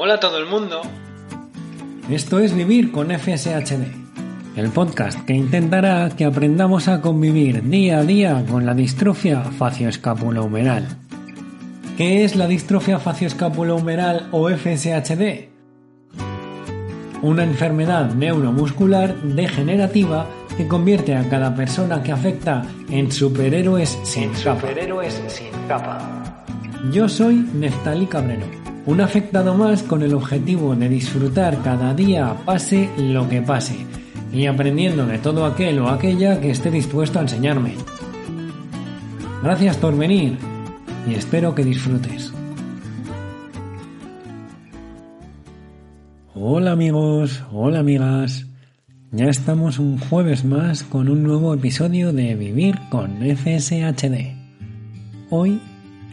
Hola a todo el mundo. Esto es Vivir con FSHD, el podcast que intentará que aprendamos a convivir día a día con la distrofia facioescapulohumeral. ¿Qué es la distrofia facioescapulohumeral o FSHD? Una enfermedad neuromuscular degenerativa que convierte a cada persona que afecta en superhéroes sin, superhéroes sin capa. Yo soy Neftali Cabrero un afectado más con el objetivo de disfrutar cada día pase lo que pase y aprendiendo de todo aquel o aquella que esté dispuesto a enseñarme. Gracias por venir y espero que disfrutes. Hola amigos, hola amigas. Ya estamos un jueves más con un nuevo episodio de Vivir con FSHD. Hoy,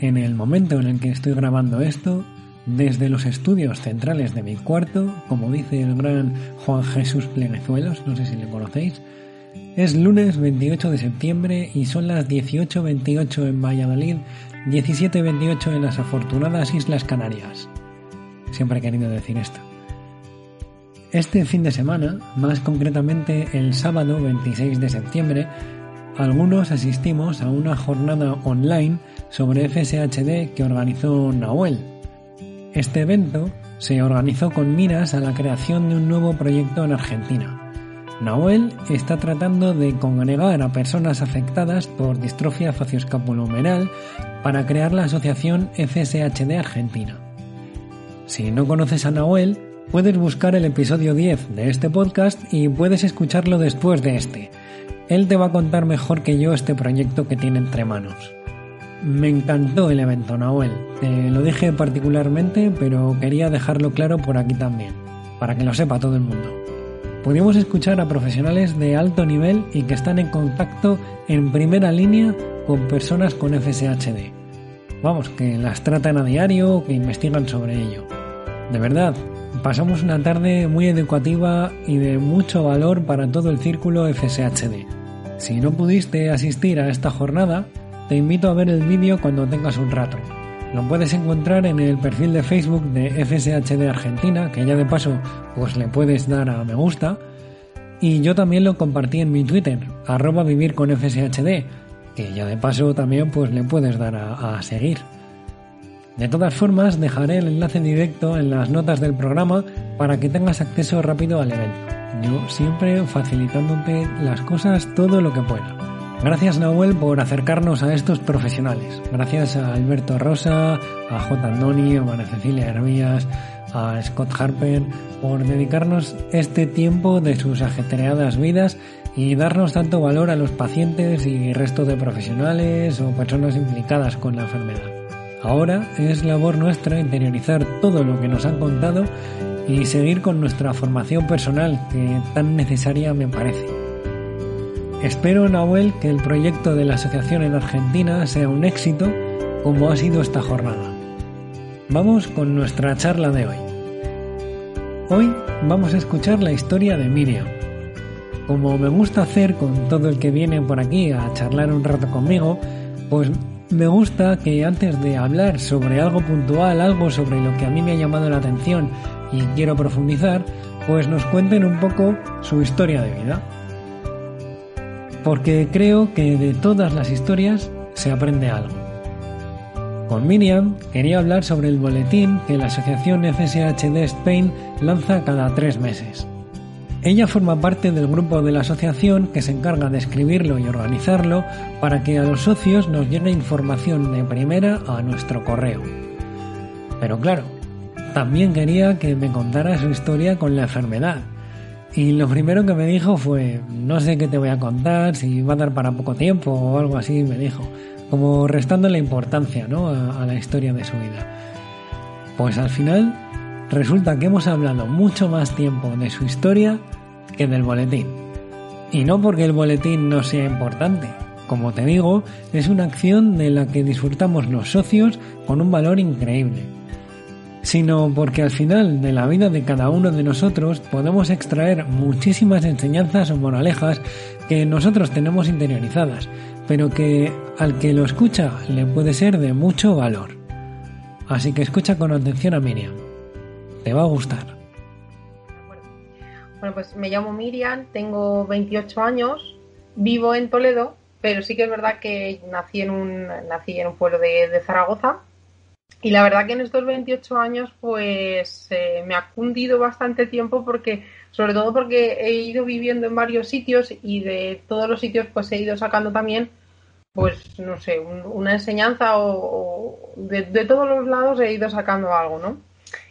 en el momento en el que estoy grabando esto, desde los estudios centrales de mi cuarto, como dice el gran Juan Jesús Plenezuelos, no sé si le conocéis, es lunes 28 de septiembre y son las 18.28 en Valladolid, 17.28 en las afortunadas Islas Canarias. Siempre he querido decir esto. Este fin de semana, más concretamente el sábado 26 de septiembre, algunos asistimos a una jornada online sobre FSHD que organizó Nahuel, este evento se organizó con miras a la creación de un nuevo proyecto en Argentina. Nahuel está tratando de congregar a personas afectadas por distrofia facioscapulohumeral para crear la asociación FSHD Argentina. Si no conoces a Nahuel, puedes buscar el episodio 10 de este podcast y puedes escucharlo después de este. Él te va a contar mejor que yo este proyecto que tiene entre manos. Me encantó el evento, Nahuel. Te lo dije particularmente, pero quería dejarlo claro por aquí también, para que lo sepa todo el mundo. Pudimos escuchar a profesionales de alto nivel y que están en contacto en primera línea con personas con FSHD. Vamos, que las tratan a diario, que investigan sobre ello. De verdad, pasamos una tarde muy educativa y de mucho valor para todo el círculo FSHD. Si no pudiste asistir a esta jornada, te invito a ver el vídeo cuando tengas un rato. Lo puedes encontrar en el perfil de Facebook de FSHD Argentina, que ya de paso pues le puedes dar a me gusta. Y yo también lo compartí en mi Twitter, arroba vivir que ya de paso también pues le puedes dar a, a seguir. De todas formas, dejaré el enlace directo en las notas del programa para que tengas acceso rápido al evento. Yo siempre facilitándote las cosas todo lo que pueda. Gracias Nahuel por acercarnos a estos profesionales. Gracias a Alberto Rosa, a J. Andoni, a María Cecilia Hermías, a Scott Harper por dedicarnos este tiempo de sus ajetreadas vidas y darnos tanto valor a los pacientes y resto de profesionales o personas implicadas con la enfermedad. Ahora es labor nuestra interiorizar todo lo que nos han contado y seguir con nuestra formación personal que tan necesaria me parece. Espero, Nahuel, que el proyecto de la asociación en Argentina sea un éxito como ha sido esta jornada. Vamos con nuestra charla de hoy. Hoy vamos a escuchar la historia de Miriam. Como me gusta hacer con todo el que viene por aquí a charlar un rato conmigo, pues me gusta que antes de hablar sobre algo puntual, algo sobre lo que a mí me ha llamado la atención y quiero profundizar, pues nos cuenten un poco su historia de vida porque creo que de todas las historias se aprende algo. Con Miriam quería hablar sobre el boletín que la asociación FSHD Spain lanza cada tres meses. Ella forma parte del grupo de la asociación que se encarga de escribirlo y organizarlo para que a los socios nos llegue información de primera a nuestro correo. Pero claro, también quería que me contara su historia con la enfermedad, y lo primero que me dijo fue, no sé qué te voy a contar, si va a dar para poco tiempo o algo así, me dijo, como restando la importancia ¿no? a, la historia de su vida. Pues al final resulta que hemos hablado mucho más tiempo de su historia que del boletín. Y no porque el boletín no sea importante. Como te digo, es una acción de la que disfrutamos los socios con un valor increíble. Sino porque al final de la vida de cada uno de nosotros podemos extraer muchísimas enseñanzas o moralejas que nosotros tenemos interiorizadas, pero que al que lo escucha le puede ser de mucho valor. Así que escucha con atención a Miriam. Te va a gustar. Bueno, pues me llamo Miriam, tengo 28 años, vivo en Toledo, pero sí que es verdad que nací en un, nací en un pueblo de, Zaragoza. Y la verdad que en estos 28 años, pues eh, me ha cundido bastante tiempo porque, sobre todo porque he ido viviendo en varios sitios y de todos los sitios, pues he ido sacando también, pues no sé, una enseñanza o, de, todos los lados he ido sacando algo, ¿no?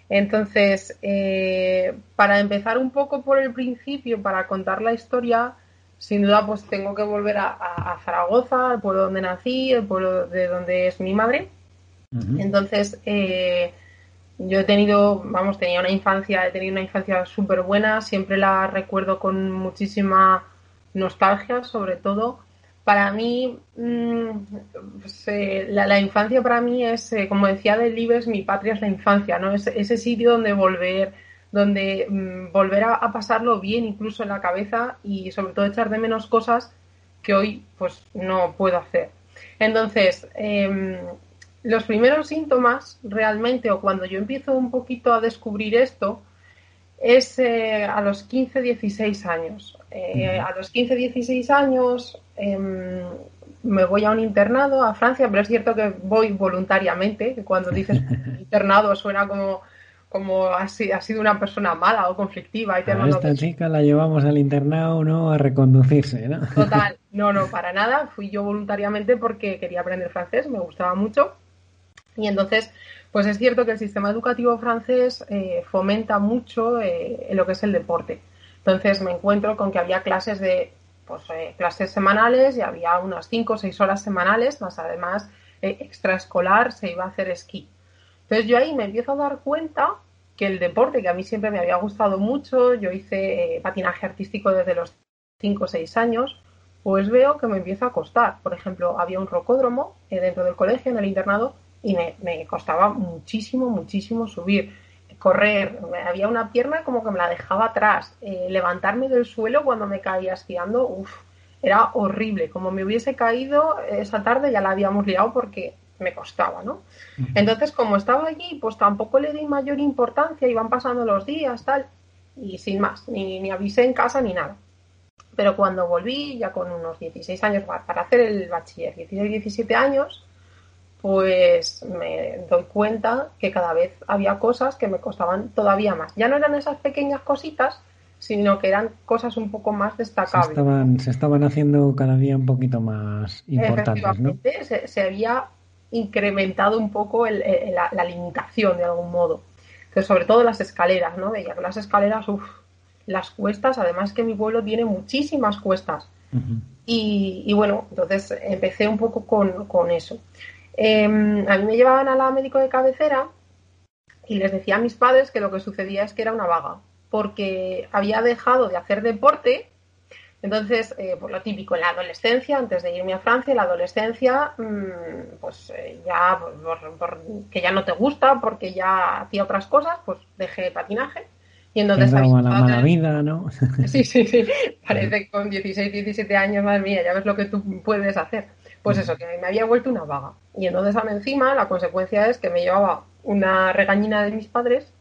Entonces, eh, para empezar un poco por el principio, para contar la historia, sin duda pues tengo que volver a, Zaragoza, al pueblo donde nací, el pueblo de donde es mi madre. Entonces, eh, yo he tenido, vamos, tenía una infancia, he tenido una infancia súper buena, siempre la recuerdo con muchísima nostalgia, sobre todo para mí, mm, pues, eh, la, infancia para mí es, eh, como decía Delibes, mi patria es la infancia, ¿no? Es ese sitio donde volver, donde mm, volver a, pasarlo bien incluso en la cabeza y sobre todo echar de menos cosas que hoy pues no puedo hacer. Entonces, em, los primeros síntomas realmente, o cuando yo empiezo un poquito a descubrir esto, es eh, a los 15, 16 años. a los 15, 16 años Em, me voy a un internado a Francia, pero es cierto que voy voluntariamente, que cuando dices internado suena como, como ha, sido una persona mala o conflictiva. Y a esta chica la llevamos al internado, ¿no? A reconducirse, ¿no? Total, no, no, para nada. Fui yo voluntariamente porque quería aprender francés, me gustaba mucho. Y entonces, pues es cierto que el sistema educativo francés eh, fomenta mucho eh, lo que es el deporte. Entonces me encuentro con que había clases de pues, eh, clases semanales y había unas 5 o 6 horas semanales, más además eh, extraescolar se iba a hacer esquí. Entonces yo ahí me empiezo a dar cuenta que el deporte que a mí siempre me había gustado mucho, yo hice eh, patinaje artístico desde los 5 o 6 años, pues veo que me empieza a costar. Por ejemplo, había un rocódromo dentro del colegio, en el internado, y me, me costaba muchísimo, muchísimo subir correr, había una pierna como que me la dejaba atrás, eh, levantarme del suelo cuando me caía esquiando, uff, era horrible, como me hubiese caído esa tarde ya la habíamos liado porque me costaba, ¿no? Entonces, como estaba allí, pues tampoco le di mayor importancia, iban pasando los días, tal, y sin más, ni, ni avisé en casa ni nada. Pero cuando volví, ya con unos 16 años, para hacer el bachiller, 16, 17 años, pues me doy cuenta que cada vez había cosas que me costaban todavía más. Ya no eran esas pequeñas cositas, sino que eran cosas un poco más destacables. Se estaban, se estaban haciendo cada día un poquito más importantes, ¿no? Se, había incrementado un poco la, limitación de algún modo. Entonces, sobre todo las escaleras, ¿no? Veía que las escaleras, uff, las cuestas, además que mi pueblo tiene muchísimas cuestas. y, bueno, entonces empecé un poco con, con eso. Em, a mí me llevaban a la médico de cabecera y les decía a mis padres que lo que sucedía es que era una vaga, porque había dejado de hacer deporte. Entonces, eh, por lo típico, en la adolescencia, antes de irme a Francia, en la adolescencia, mm, pues eh, ya, que ya no te gusta, porque ya hacía otras cosas, pues dejé patinaje. Y entonces... la mala vida, ¿no? Sí, sí, sí. Parece que con 16, 17 años, madre mía, ya ves lo que tú puedes hacer. Pues eso, que me había vuelto una vaga. Y entonces encima la consecuencia es que me llevaba una regañina de mis padres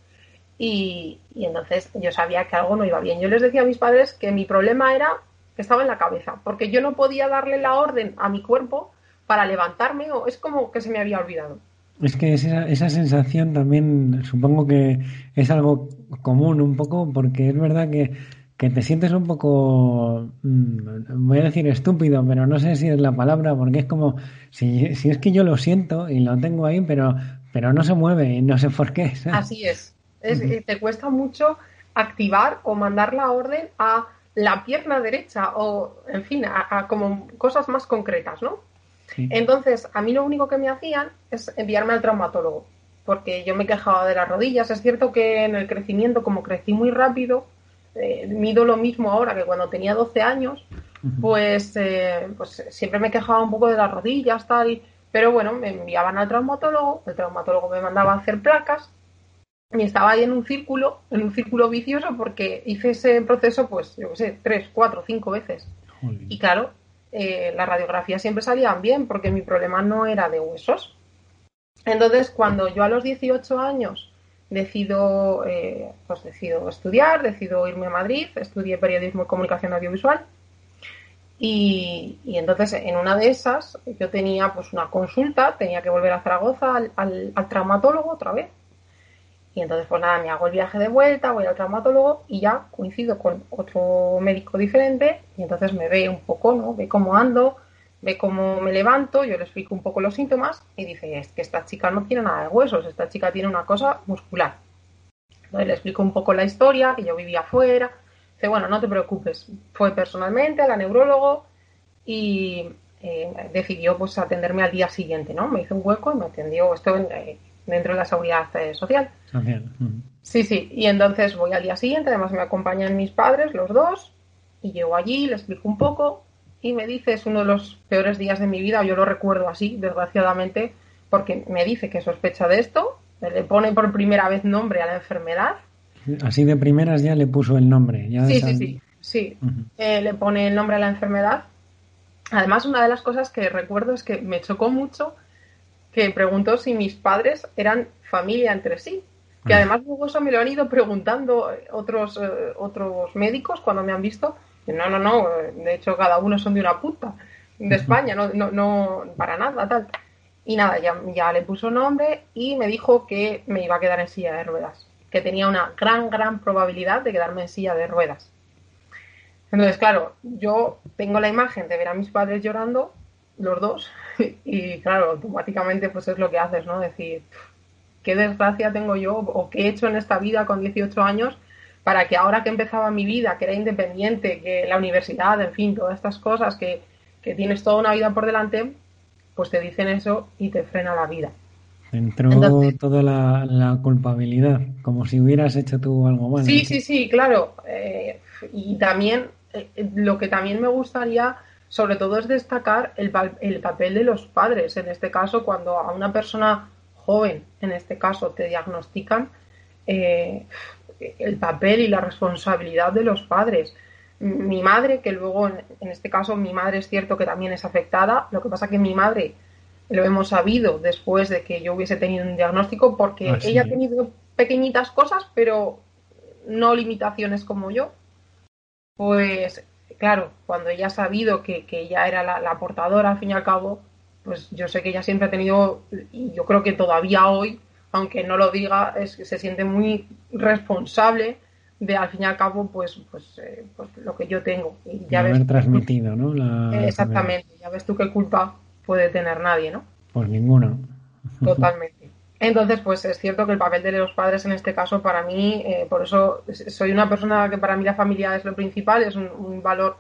y, entonces yo sabía que algo no iba bien. Yo les decía a mis padres que mi problema era que estaba en la cabeza, porque yo no podía darle la orden a mi cuerpo para levantarme o es como que se me había olvidado. Es que esa, esa sensación también supongo que es algo común un poco porque es verdad que que te sientes un poco, mm, voy a decir estúpido, pero no sé si es la palabra, porque es como, si, si es que yo lo siento y lo tengo ahí, pero, pero no se mueve y no sé por qué. Así es. es Te cuesta mucho activar o mandar la orden a la pierna derecha o, en fin, a, como cosas más concretas, ¿no? Entonces, a mí lo único que me hacían es enviarme al traumatólogo. porque yo me quejaba de las rodillas. Es cierto que en el crecimiento, como crecí muy rápido, eh, mido lo mismo ahora que cuando tenía 12 años, pues, eh, pues siempre me quejaba un poco de las rodillas, tal. Pero bueno, me enviaban al traumatólogo, el traumatólogo me mandaba a hacer placas y estaba ahí en un círculo, en un círculo vicioso porque hice ese proceso, pues, yo qué sé, tres, cuatro, cinco veces. Y claro, eh, las radiografías siempre salían bien porque mi problema no era de huesos. Entonces, cuando yo a los 18 años decido, eh, pues decido estudiar, decido irme a Madrid, estudié periodismo y comunicación audiovisual. Y, entonces en una de esas yo tenía pues una consulta, tenía que volver a Zaragoza al, traumatólogo otra vez. Y entonces pues nada, me hago el viaje de vuelta, voy al traumatólogo y ya coincido con otro médico diferente y entonces me ve un poco, ¿no? Ve cómo ando, ve cómo me levanto, yo le explico un poco los síntomas y dice, es que esta chica no tiene nada de huesos, esta chica tiene una cosa muscular. Entonces le explico un poco la historia, que yo vivía afuera. Dice, bueno, no te preocupes. Fue personalmente a la neurólogo y eh, decidió pues atenderme al día siguiente, ¿no? Me hizo un hueco y me atendió, esto eh, dentro de la seguridad eh, social. Sí, sí, y entonces voy al día siguiente, además me acompañan mis padres, los dos, y llego allí, le explico un poco, y me dice, es uno de los peores días de mi vida, yo lo recuerdo así, desgraciadamente, porque me dice que sospecha de esto, le pone por primera vez nombre a la enfermedad. Así de primeras ya le puso el nombre. Ya sí, sí, sí, sí, eh, le pone el nombre a la enfermedad. Además, una de las cosas que recuerdo es que me chocó mucho que preguntó si mis padres eran familia entre sí. Que además luego eso me lo han ido preguntando otros, eh, otros médicos cuando me han visto no, no, no, de hecho cada uno son de una puta, de España, no, no, no para nada, tal. Y nada, ya, ya le puso nombre y me dijo que me iba a quedar en silla de ruedas, que tenía una gran, gran probabilidad de quedarme en silla de ruedas. Entonces, claro, yo tengo la imagen de ver a mis padres llorando, los dos, y claro, automáticamente pues es lo que haces, ¿no? Decir, qué desgracia tengo yo o qué he hecho en esta vida con 18 años para que ahora que empezaba mi vida, que era independiente, que la universidad, en fin, todas estas cosas, que, tienes toda una vida por delante, pues te dicen eso y te frena la vida. Entró toda la, culpabilidad, como si hubieras hecho tú algo malo. Sí, sí, sí, claro. Eh, y también, eh, lo que también me gustaría, sobre todo, es destacar el, el papel de los padres. En este caso, cuando a una persona joven, en este caso, te diagnostican, eh, el papel y la responsabilidad de los padres. Mi madre, que luego, en este caso, mi madre es cierto que también es afectada, lo que pasa que mi madre lo hemos sabido después de que yo hubiese tenido un diagnóstico porque ah, ella ha tenido pequeñitas cosas, pero no limitaciones como yo. Pues claro, cuando ella ha sabido que, que ella era la, la, portadora, al fin y al cabo, pues yo sé que ella siempre ha tenido, y yo creo que todavía hoy, aunque no lo diga, es, se siente muy responsable de al fin y al cabo pues pues, eh, pues lo que yo tengo. Y ya haber transmitido no exactamente ya ves tú qué culpa puede tener nadie no pues ninguna totalmente. Entonces pues es cierto que el papel de los padres en este caso para mí eh, por eso soy una persona que para mí la familia es lo principal es un, valor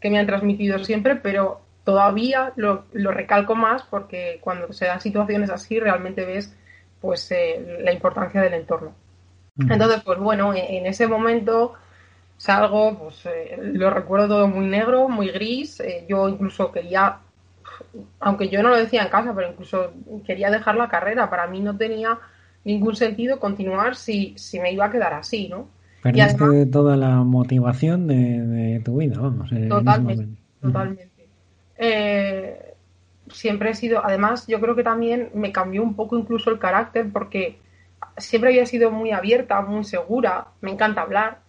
que me han transmitido siempre pero todavía lo, lo recalco más porque cuando se dan situaciones así realmente ves pues eh, la importancia del entorno. Entonces, pues bueno, en, ese momento salgo, pues eh, lo recuerdo todo muy negro, muy gris. Eh, yo incluso quería, aunque yo no lo decía en casa, pero incluso quería dejar la carrera. Para mí no tenía ningún sentido continuar si, si me iba a quedar así, ¿no? Perdiste toda la motivación de, tu vida, vamos. Totalmente, totalmente siempre he sido, además yo creo que también me cambió un poco incluso el carácter porque siempre había sido muy abierta, muy segura, me encanta hablar.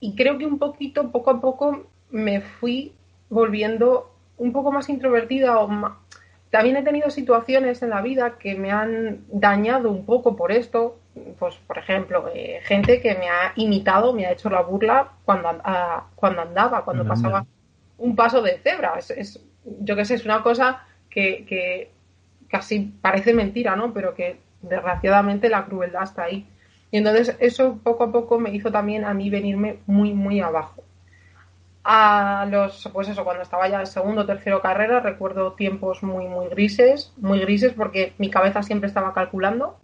Y creo que un poquito, poco a poco me fui volviendo un poco más introvertida o También he tenido situaciones en la vida que me han dañado un poco por esto, pues por ejemplo, eh, gente que me ha imitado, me ha hecho la burla cuando, cuando andaba, cuando pasaba un paso de cebra. Es, yo qué sé, es una cosa que, casi parece mentira, ¿no? Pero que desgraciadamente la crueldad está ahí. Y entonces eso poco a poco me hizo también a mí venirme muy, muy abajo. A los, pues eso, cuando estaba ya en segundo o tercero carrera, recuerdo tiempos muy, muy grises, muy grises porque mi cabeza siempre estaba calculando.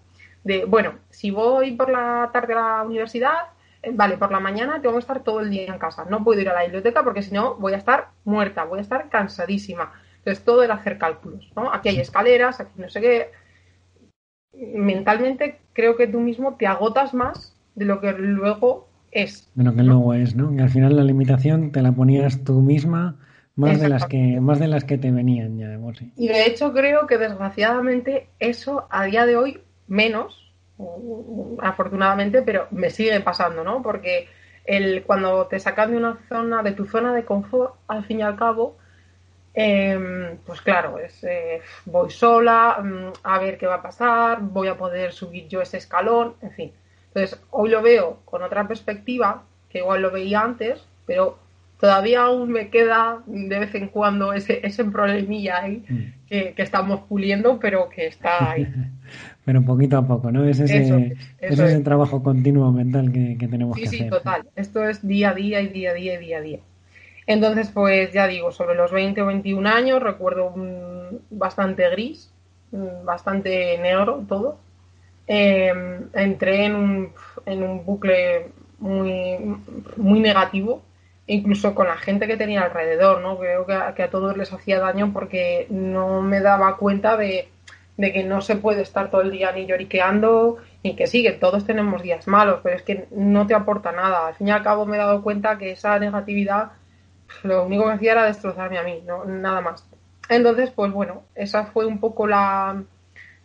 de, bueno, si voy por la tarde a la universidad, eh, vale, por la mañana tengo que estar todo el día en casa, no puedo ir a la biblioteca porque si no voy a estar muerta, voy a estar cansadísima. Entonces todo era hacer cálculos, ¿no? Aquí hay escaleras, aquí no sé qué. Mentalmente creo que tú mismo te agotas más de lo que luego es. De lo que luego es, ¿no? Que al final la limitación te la ponías tú misma más de las que más de las que te venían ya de sí. Y de hecho creo que desgraciadamente eso a día de hoy menos, afortunadamente, pero me sigue pasando, ¿no? Porque el, cuando te sacan de una zona, de tu zona de confort, al fin y al cabo, em, pues claro, es, eh, voy sola, mm, a ver qué va a pasar, voy a poder subir yo ese escalón, en fin. Entonces, hoy lo veo con otra perspectiva, que igual lo veía antes, pero todavía aún me queda de vez en cuando ese, ese problemilla ahí mm. que, estamos puliendo, pero que está ahí. pero poquito a poco, ¿no? Es ese, ese trabajo continuo mental que, tenemos que hacer. Sí, sí, total. Esto es día a día y día a día y día a día. Entonces, pues ya digo, sobre los 20 o 21 años recuerdo bastante gris, bastante negro todo. Em, entré en un, en un bucle muy, muy negativo incluso con la gente que tenía alrededor, ¿no? Creo que a, todos les hacía daño porque no me daba cuenta de, que no se puede estar todo el día ni lloriqueando, ni que sí, que todos tenemos días malos, pero es que no te aporta nada. Al fin y al cabo me he dado cuenta que esa negatividad lo único que hacía era destrozarme a mí, ¿no? nada más. Entonces, pues bueno, esa fue un poco la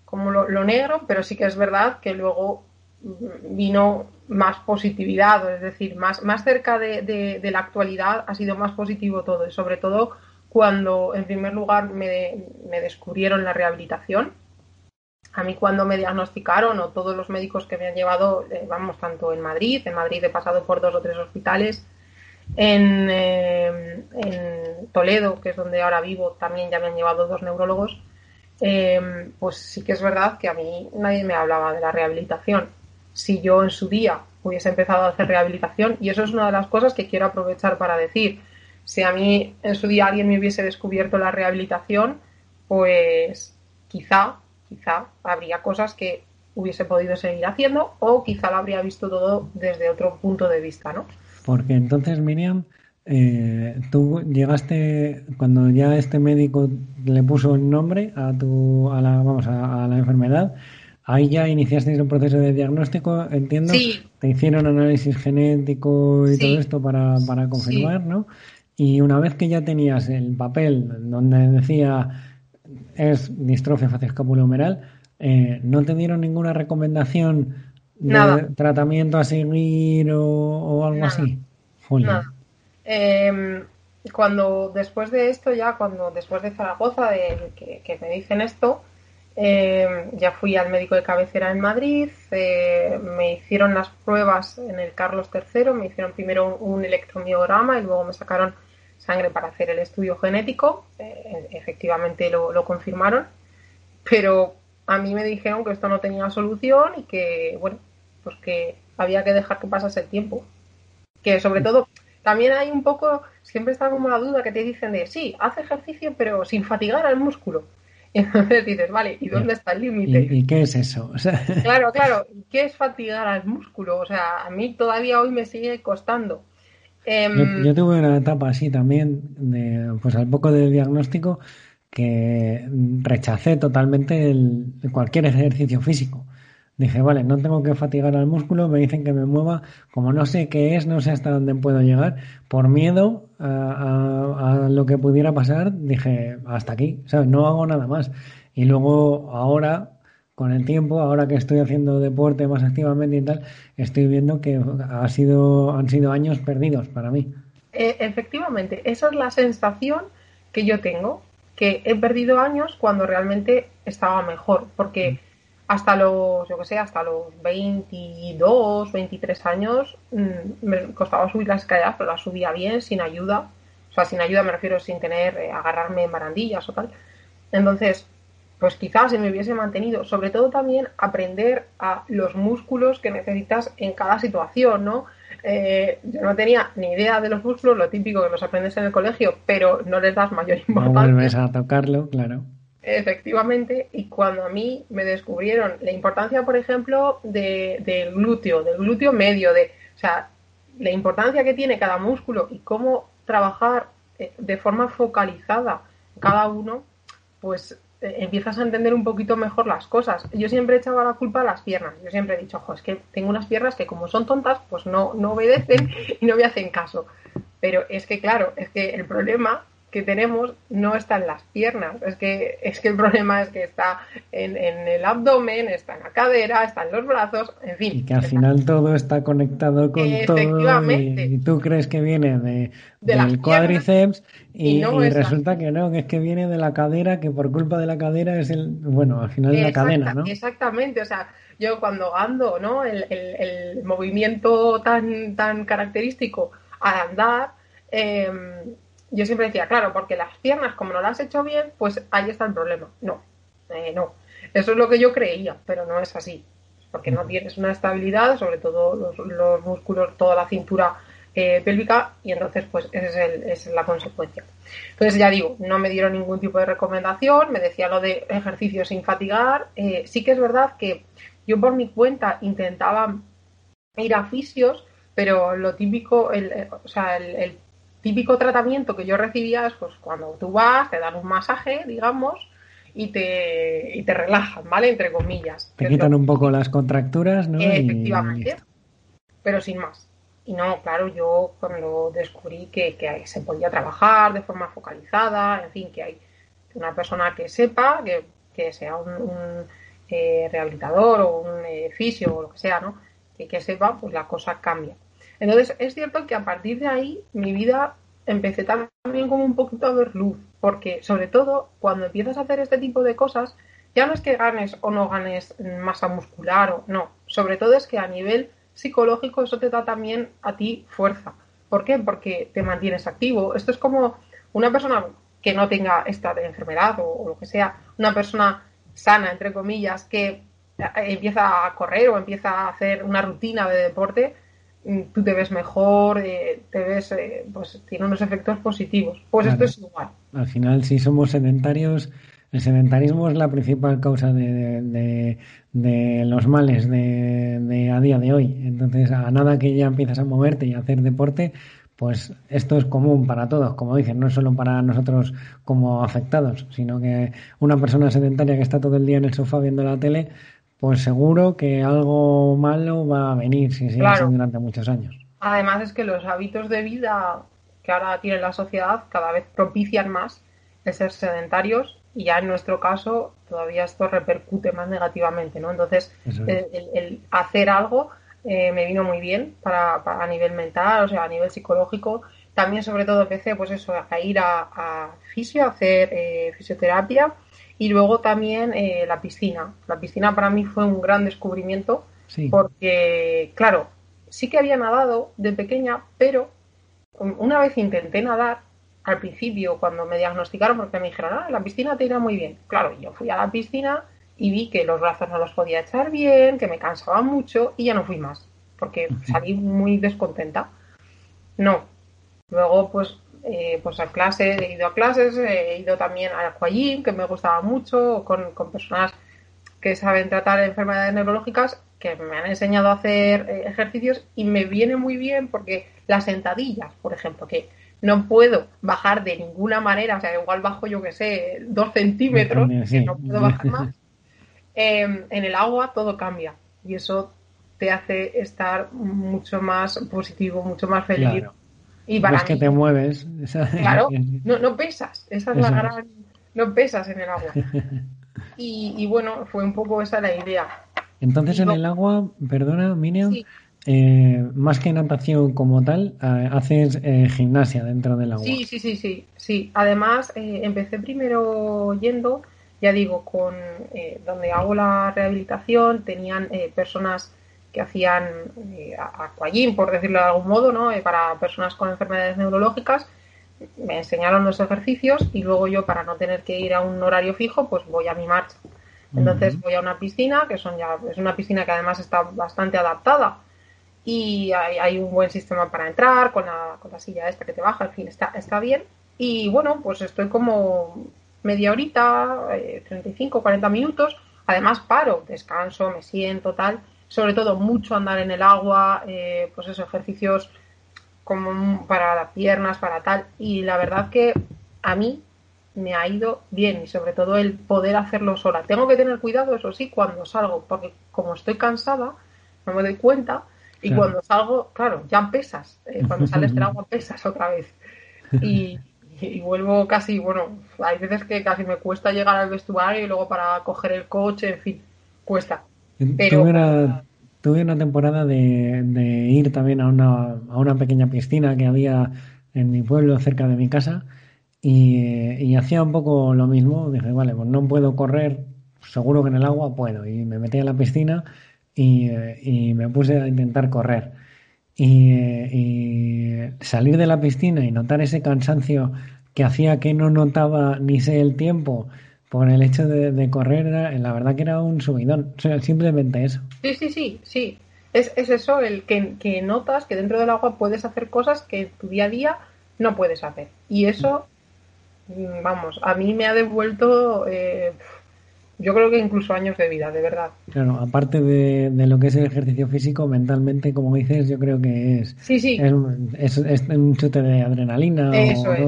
como lo negro, pero sí que es verdad que luego vino más positividad, es decir, más, más cerca de, la actualidad ha sido más positivo todo, sobre todo cuando en primer lugar me, descubrieron la rehabilitación. A mí cuando me diagnosticaron o todos los médicos que me han llevado, eh, vamos, tanto en Madrid, en Madrid he pasado por dos o tres hospitales, en, eh, en Toledo, que es donde ahora vivo, también ya me han llevado dos neurólogos, eh, pues sí que es verdad que a mí nadie me hablaba de la rehabilitación si yo en su día hubiese empezado a hacer rehabilitación. Y eso es una de las cosas que quiero aprovechar para decir. Si a mí en su día alguien me hubiese descubierto la rehabilitación, pues quizá, quizá habría cosas que hubiese podido seguir haciendo o quizá lo habría visto todo desde otro punto de vista, ¿no? Porque entonces, Miriam, eh, tú llegaste cuando ya este médico le puso el nombre a tu a la vamos a la enfermedad Ahí ya iniciaste un proceso de diagnóstico, entiendo. Sí. Te hicieron análisis genético y todo esto para, para confirmar, ¿no? Y una vez que ya tenías el papel donde decía es distrofia facioscapulohumeral, eh, ¿no te dieron ninguna recomendación de tratamiento a seguir o, algo así? Nada. Em, cuando después de esto, ya cuando después de Zaragoza, de que, que me dicen esto, eh, ya fui al médico de cabecera en Madrid, eh, me hicieron las pruebas en el Carlos III, me hicieron primero un, electromiograma y luego me sacaron sangre para hacer el estudio genético, eh, efectivamente lo, lo, confirmaron, pero a mí me dijeron que esto no tenía solución y que, bueno, pues que había que dejar que pasase el tiempo. Que sobre todo, también hay un poco, siempre está como la duda que te dicen de, sí, haz ejercicio pero sin fatigar al músculo. entonces dices, vale, ¿y dónde está el límite? ¿Y, qué es eso? Claro, claro, ¿qué es fatigar al músculo? O sea, a mí todavía hoy me sigue costando. Em, yo, tuve una etapa así también, de, pues al poco del diagnóstico, que rechacé totalmente el, cualquier ejercicio físico. Dije, vale, no tengo que fatigar al músculo, me dicen que me mueva, como no sé qué es, no sé hasta dónde puedo llegar, por miedo a, lo que pudiera pasar, dije, hasta aquí, ¿sabes? No hago nada más. Y luego, ahora, con el tiempo, ahora que estoy haciendo deporte más activamente y tal, estoy viendo que ha sido, han sido años perdidos para mí. E, efectivamente, esa es la sensación que yo tengo, que he perdido años cuando realmente estaba mejor, porque mm hasta los, yo que sé, hasta los 22, 23 años mm, me costaba subir las escaleras, pero las subía bien, sin ayuda. O sea, sin ayuda me refiero sin tener, eh, agarrarme en barandillas o tal. Entonces, pues quizás se me hubiese mantenido. Sobre todo también aprender a los músculos que necesitas en cada situación, ¿no? Eh, yo no tenía ni idea de los músculos, lo típico que los aprendes en el colegio, pero no les das mayor importancia. No vuelves a tocarlo, claro. Efectivamente, y cuando a mí me descubrieron la importancia, por ejemplo, de, del glúteo, del glúteo medio, de, o sea, la importancia que tiene cada músculo y cómo trabajar eh, de forma focalizada cada uno, pues empiezas a entender un poquito mejor las cosas. Yo siempre echaba la culpa a las piernas. Yo siempre he dicho, ojo, es que tengo unas piernas que como son tontas, pues no, no obedecen y no me hacen caso. Pero es que, claro, es que el problema que tenemos no está en las piernas, es que, es que el problema es que está en, el abdomen, está en la cadera, está en los brazos, en fin. Y que al final todo está conectado con todo. Y, tú crees que viene de, del cuádriceps y, resulta que no, que es que viene de la cadera, que por culpa de la cadera es el, bueno, al final es la cadena, ¿no? Exactamente, o sea, yo cuando ando, ¿no? El, el, movimiento tan, tan característico al andar, eh, yo siempre decía, claro, porque las piernas, como no las has hecho bien, pues ahí está el problema. No, eh, no. Eso es lo que yo creía, pero no es así. Porque no tienes una estabilidad, sobre todo los, músculos, toda la cintura eh, pélvica, y entonces, pues, esa es, la consecuencia. Entonces, ya digo, no me dieron ningún tipo de recomendación, me decía lo de ejercicio sin fatigar. Eh, sí que es verdad que yo por mi cuenta intentaba ir a fisios, pero lo típico, el, o sea, el típico tratamiento que yo recibía es pues cuando tú vas, te dan un masaje, digamos, y te, y te relajan, ¿vale? Entre comillas. Te quitan un poco las contracturas, ¿no? Efectivamente, pero sin más. Y no, claro, yo cuando descubrí que, que, se podía trabajar de forma focalizada, en fin, que hay una persona que sepa, que, que sea un, eh, rehabilitador o un eh, fisio o lo que sea, ¿no? Que, que sepa, pues la cosa cambia. Entonces, es cierto que a partir de ahí mi vida empecé también como un poquito a ver luz, porque sobre todo cuando empiezas a hacer este tipo de cosas, ya no es que ganes o no ganes masa muscular o no, sobre todo es que a nivel psicológico eso te da también a ti fuerza. ¿Por qué? Porque te mantienes activo. Esto es como una persona que no tenga esta enfermedad o lo que sea, una persona sana, entre comillas, que empieza a correr o empieza a hacer una rutina de deporte, tú te ves mejor, eh, te ves, eh, pues tiene unos efectos positivos. Pues esto es igual. Al final, si somos sedentarios, el sedentarismo es la principal causa de, los males de, a día de hoy. Entonces, a nada que ya empiezas a moverte y a hacer deporte, pues esto es común para todos, como dicen, no es solo para nosotros como afectados, sino que una persona sedentaria que está todo el día en el sofá viendo la tele, pues seguro que algo malo va a venir si sigue así durante muchos años. Además es que los hábitos de vida que ahora tiene la sociedad cada vez propician más el ser sedentarios y ya en nuestro caso todavía esto repercute más negativamente, ¿no? Entonces el, hacer algo eh, me vino muy bien para, a nivel mental, o sea, a nivel psicológico. También sobre todo empecé pues eso, a ir a, a fisio, a hacer eh, fisioterapia y luego también eh, la piscina. La piscina para mí fue un gran descubrimiento porque, claro, sí que había nadado de pequeña, pero una vez intenté nadar al principio cuando me diagnosticaron porque me dijeron, ah, la piscina te irá muy bien. Claro, yo fui a la piscina y vi que los brazos no los podía echar bien, que me cansaba mucho y ya no fui más porque salí muy descontenta. No. Luego, pues eh, pues a clases, he ido a clases, he ido también a Aquagym, que me gustaba mucho, con, personas que saben tratar enfermedades neurológicas, que me han enseñado a hacer eh, ejercicios y me viene muy bien porque las sentadillas, por ejemplo, que no puedo bajar de ninguna manera, o sea, igual bajo, yo que sé, dos centímetros, que no puedo bajar más, em, en el agua todo cambia y eso te hace estar mucho más positivo, mucho más feliz. Y para que te mueves. Claro, no, no pesas. Esa es la gran. No pesas en el agua. Y, bueno, fue un poco esa la idea. Entonces, en el agua, perdona, Miriam, eh, más que natación como tal, eh, haces eh, gimnasia dentro del agua. Sí, sí, sí, sí. sí. Además, empecé primero yendo, ya digo, con donde hago la rehabilitación, tenían personas que hacían eh, por decirlo de algún modo, ¿no? Eh, para personas con enfermedades neurológicas. Me enseñaron los ejercicios y luego yo, para no tener que ir a un horario fijo, pues voy a mi marcha. Entonces voy a una piscina, que son ya, es una piscina que además está bastante adaptada y hay, un buen sistema para entrar con la, con la, silla esta que te baja, en fin, está, está bien. Y bueno, pues estoy como media horita, 35, 40 minutos. Además paro, descanso, me siento, tal. Sobre todo mucho andar en el agua, pues esos ejercicios como para las piernas, para tal. Y la verdad que a mí me ha ido bien y sobre todo el poder hacerlo sola. Tengo que tener cuidado, eso sí, cuando salgo, porque como estoy cansada, no me doy cuenta y cuando salgo, claro, ya pesas. Eh, cuando sales del agua pesas otra vez. Y, vuelvo casi, bueno, hay veces que casi me cuesta llegar al vestuario y luego para coger el coche, en fin, cuesta. Pero, tuve una temporada de, ir también a una, a una pequeña piscina que había en mi pueblo cerca de mi casa y, hacía un poco lo mismo. Dije, vale, pues no puedo correr, seguro que en el agua puedo. Y me metí a la piscina y, me puse a intentar correr. Y, salir de la piscina y notar ese cansancio que hacía que no notaba ni sé el tiempo por el hecho de, correr, la verdad que era un subidón. simplemente eso. Sí, sí, sí, sí. Es, es eso, el que, que, notas que dentro del agua puedes hacer cosas que tu día a día no puedes hacer. Y eso, mm, vamos, a mí me ha devuelto, eh, yo creo que incluso años de vida, de verdad. Claro, aparte de, de, lo que es el ejercicio físico, mentalmente, como dices, yo creo que es, sí, sí. es, es, un chute de adrenalina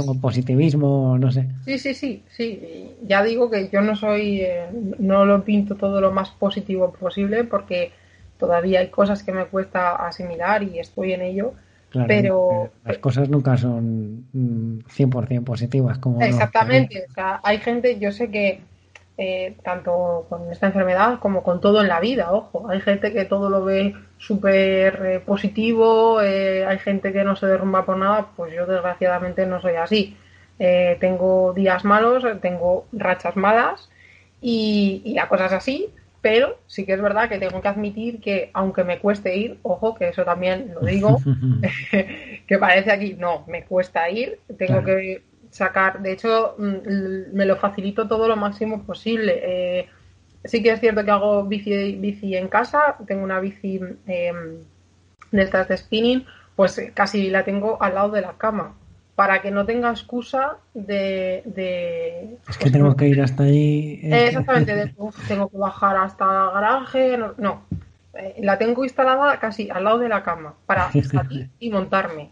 o, positivismo, no sé. Sí, sí, sí, sí. Ya digo que yo no soy, eh, no lo pinto todo lo más positivo posible porque todavía hay cosas que me cuesta asimilar y estoy en ello. pero las cosas nunca son 100% mm, positivas como exactamente o sea hay gente yo sé que eh, tanto con esta enfermedad como con todo en la vida, ojo. Hay gente que todo lo ve súper eh, positivo, eh, hay gente que no se derrumba por nada, pues yo desgraciadamente no soy así. tengo días malos, tengo rachas malas y, y la cosa es así, pero sí que es verdad que tengo que admitir que aunque me cueste ir, ojo, que eso también lo digo, que parece aquí, no, me cuesta ir, tengo que sacar. De hecho, mm, me lo facilito todo lo máximo posible. Eh, sí que es cierto que hago bici, bici en casa, tengo una bici em, de estas de spinning, pues casi la tengo al lado de la cama, para que no tenga excusa de... es que tengo que ir hasta ahí. Eh. Exactamente, tengo que bajar hasta el garaje, no, eh, la tengo instalada casi al lado de la cama, para salir y montarme,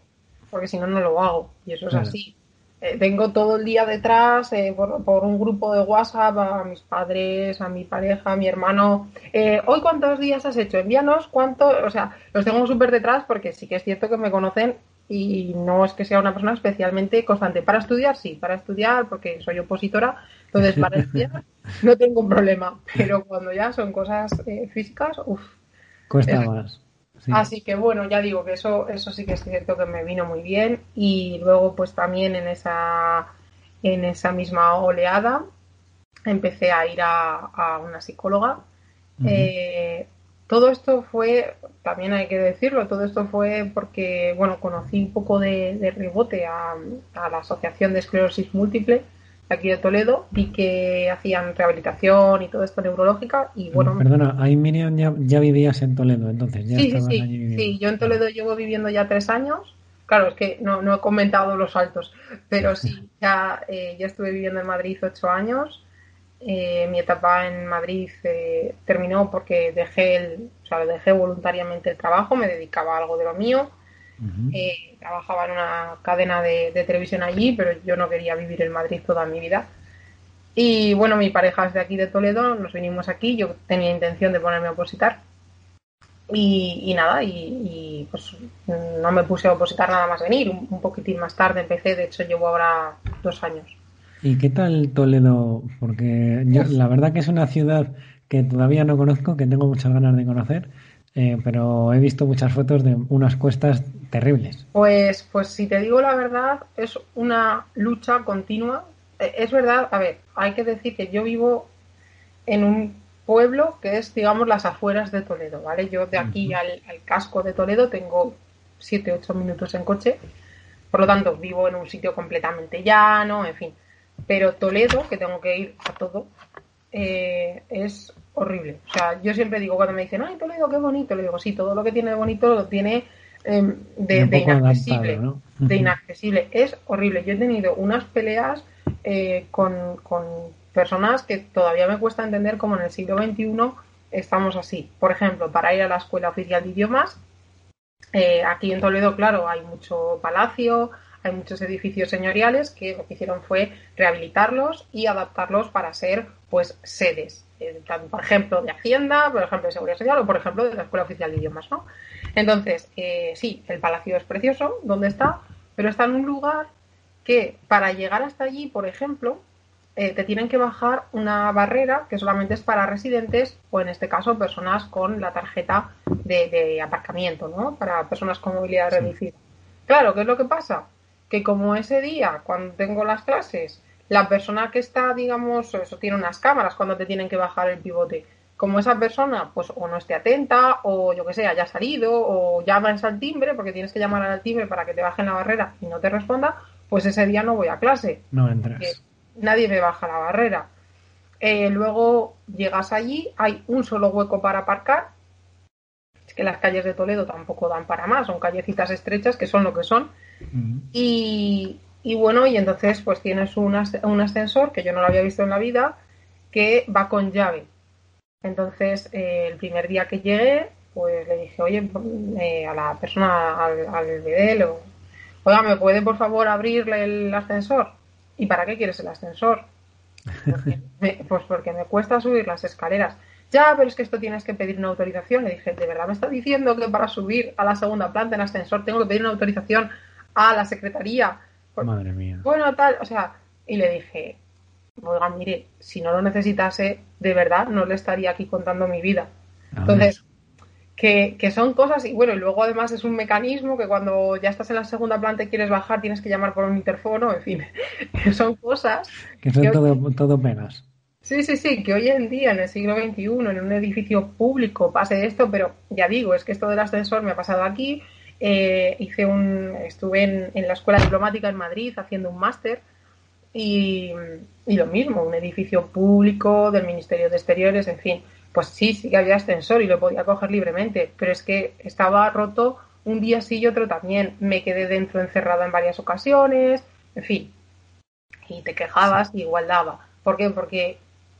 porque si no, no lo hago, y eso es así. Eh, tengo todo el día detrás eh, por, un grupo de WhatsApp a mis padres, a mi pareja, a mi hermano. Eh, Hoy cuántos días has hecho, envíanos cuánto, o sea, los tengo súper detrás porque sí que es cierto que me conocen y no es que sea una persona especialmente constante. Para estudiar, sí, para estudiar, porque soy opositora, entonces para estudiar no tengo un problema, pero cuando ya son cosas físicas, uff. Cuesta más. Así que bueno, ya digo que eso, eso sí que es cierto que me vino muy bien. Y luego, pues también en esa, en esa misma oleada empecé a ir a, una psicóloga. Eh, todo esto fue, también hay que decirlo, todo esto fue porque, bueno, conocí un poco de, de rebote a, a, la Asociación de Esclerosis Múltiple aquí de Toledo, vi que hacían rehabilitación y todo esto neurológica y bueno... Perdona, ahí Miriam ya, vivías en Toledo entonces, ya sí, sí, sí, sí, yo en Toledo llevo viviendo ya tres años, claro, es que no, no he comentado los saltos, pero sí, ya, eh, ya estuve viviendo en Madrid ocho años, eh, mi etapa en Madrid eh, terminó porque dejé el, o sea, dejé voluntariamente el trabajo, me dedicaba a algo de lo mío, eh, trabajaba en una cadena de, televisión allí, pero yo no quería vivir en Madrid toda mi vida. Y bueno, mi pareja es de aquí de Toledo, nos vinimos aquí, yo tenía intención de ponerme a opositar. Y, nada, y, pues no me puse a opositar nada más venir, un, poquitín más tarde empecé, de hecho llevo ahora dos años. ¿Y qué tal Toledo? Porque yo, la verdad que es una ciudad que todavía no conozco, que tengo muchas ganas de conocer. Eh, pero he visto muchas fotos de unas cuestas terribles. Pues, pues si te digo la verdad, es una lucha continua. Eh, es verdad, a ver, hay que decir que yo vivo en un pueblo que es, digamos, las afueras de Toledo, ¿vale? Yo de aquí al, casco de Toledo tengo 7-8 minutos en coche, por lo tanto vivo en un sitio completamente llano, en fin. Pero Toledo, que tengo que ir a todo, eh, es horrible. O sea, yo siempre digo, cuando me dicen, ay, Toledo, qué bonito, le digo, sí, todo lo que tiene de bonito lo tiene em, de, inaccesible. adaptado, ¿no? De inaccesible. Es horrible. Yo he tenido unas peleas eh, con, con personas que todavía me cuesta entender cómo en el siglo XXI estamos así. Por ejemplo, para ir a la Escuela Oficial de Idiomas, eh, aquí en Toledo, claro, hay mucho palacio, hay muchos edificios señoriales que lo que hicieron fue rehabilitarlos y adaptarlos para ser, pues, sedes. Eh, por ejemplo, de Hacienda, por ejemplo, de Seguridad Social o, por ejemplo, de la Escuela Oficial de Idiomas, ¿no? Entonces, eh, sí, el palacio es precioso, donde está, pero está en un lugar que para llegar hasta allí, por ejemplo, eh, te tienen que bajar una barrera que solamente es para residentes o en este caso personas con la tarjeta de, de aparcamiento, ¿no? Para personas con movilidad Sí. reducida. Claro, ¿qué es lo que pasa? Que como ese día, cuando tengo las clases, la persona que está, digamos, eso tiene unas cámaras cuando te tienen que bajar el pivote. Como esa persona, pues, o no esté atenta, o yo que sé, haya salido, o llamas al timbre, porque tienes que llamar al timbre para que te bajen la barrera y no te responda, pues ese día no voy a clase No entras. que nadie me baja la barrera. Eh, luego llegas allí, hay un solo hueco para aparcar. Es que las calles de Toledo tampoco dan para más, son callecitas estrechas que son lo que son. Ujú. Y, y bueno, y entonces pues tienes un, as- un ascensor que yo no lo había visto en la vida que va con llave. Entonces, eh, el primer día que llegué, pues le dije, oye, eh, a la persona, al, al oiga, ¿me puede por favor abrirle el ascensor? ¿Y para qué quieres el ascensor? Porque me- pues porque me cuesta subir las escaleras. Ya, pero es que esto tienes que pedir una autorización. Le dije, ¿de verdad me está diciendo que para subir a la segunda planta en ascensor tengo que pedir una autorización a la secretaría? Madre mía. bueno, tal, o sea, y le dije, oiga, mire, si no lo necesitase, de verdad no le estaría aquí contando mi vida. A Entonces, que, que son cosas, y bueno, y luego además es un mecanismo que cuando ya estás en la segunda planta y quieres bajar, tienes que llamar por un interfono, en fin, que son cosas. que son que- todo, todo pegas. Sí, sí, sí, que hoy en día, en el siglo XXI, en un edificio público pase esto, pero ya digo, es que esto del ascensor me ha pasado aquí. Eh, hice un, estuve en, en la escuela diplomática en Madrid haciendo un máster y, y lo mismo, un edificio público del Ministerio de Exteriores, en fin, pues sí, sí que había ascensor y lo podía coger libremente, pero es que estaba roto un día sí y otro también. Me quedé dentro encerrada en varias ocasiones, en fin, y te quejabas y igual daba. ¿Por qué? Porque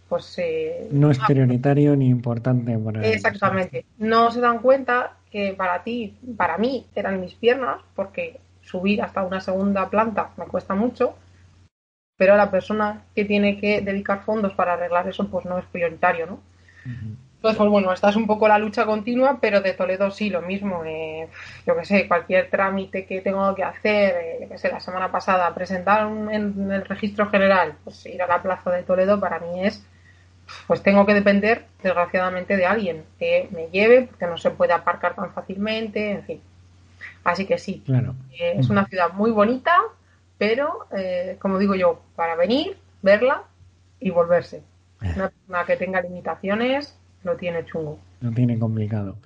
pues eh, No es prioritario ni importante para Exactamente. No se dan cuenta que para ti, para mí, eran mis piernas, porque subir hasta una segunda planta me cuesta mucho, pero la persona que tiene que dedicar fondos para arreglar eso, pues no es prioritario, ¿no? Entonces, pues bueno, esta es un poco la lucha continua, pero de Toledo sí, lo mismo. eh, yo que sé, cualquier trámite que tengo que hacer, eh, yo que sé, la semana pasada, presentar un- en el registro general, pues ir a la plaza de Toledo para mí es, pues tengo que depender, desgraciadamente, de alguien que me lleve, porque no se puede aparcar tan fácilmente, en fin. Así que sí, Claro. eh, es una ciudad muy bonita, pero, eh, como digo yo, para venir, verla y volverse. Una persona que tenga limitaciones lo tiene chungo. Lo tiene complicado.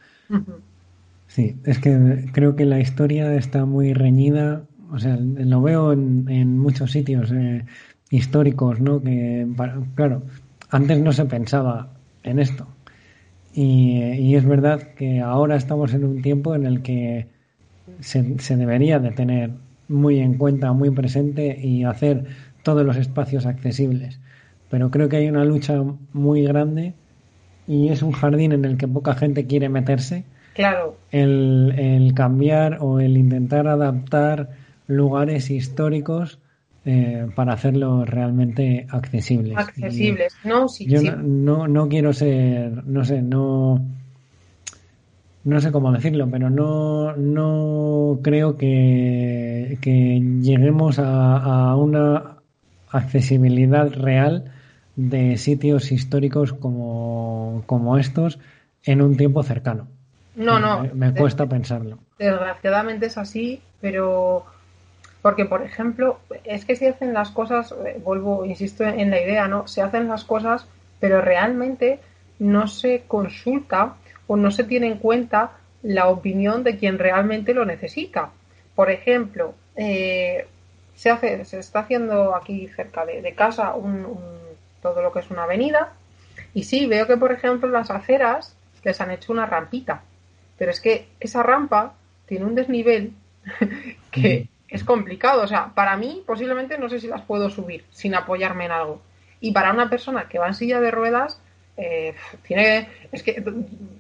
Sí, es que creo que la historia está muy reñida. O sea, lo veo en, en muchos sitios eh, históricos, ¿no? Que, para- claro, antes no se pensaba en esto. Y, y es verdad que ahora estamos en un tiempo en el que se, se debería de tener muy en cuenta, muy presente y hacer todos los espacios accesibles. Pero creo que hay una lucha muy grande y es un jardín en el que poca gente quiere meterse Claro, el, el cambiar o el intentar adaptar lugares históricos eh, para hacerlos realmente accesibles. accesibles. No, sí, yo sí. no, no, no quiero ser, no sé, no, no sé cómo decirlo, pero no, no creo que, que lleguemos a, a una accesibilidad real de sitios históricos como, como estos en un tiempo cercano. No, no. Me, me cuesta pensarlo. Desgraciadamente es así, pero porque, por ejemplo, es que se hacen las cosas, eh, vuelvo, insisto en la idea, ¿no? Se hacen las cosas, pero realmente no se consulta o no se tiene en cuenta la opinión de quien realmente lo necesita. Por ejemplo, eh, se hace, se está haciendo aquí cerca de, casa un- todo lo que es una avenida y sí veo que, por ejemplo, las aceras les han hecho una rampita, pero es que esa rampa tiene un desnivel que es complicado. O sea, para mí posiblemente no sé si las puedo subir sin apoyarme en algo. Y para una persona que va en silla de ruedas, eh, tiene, es que,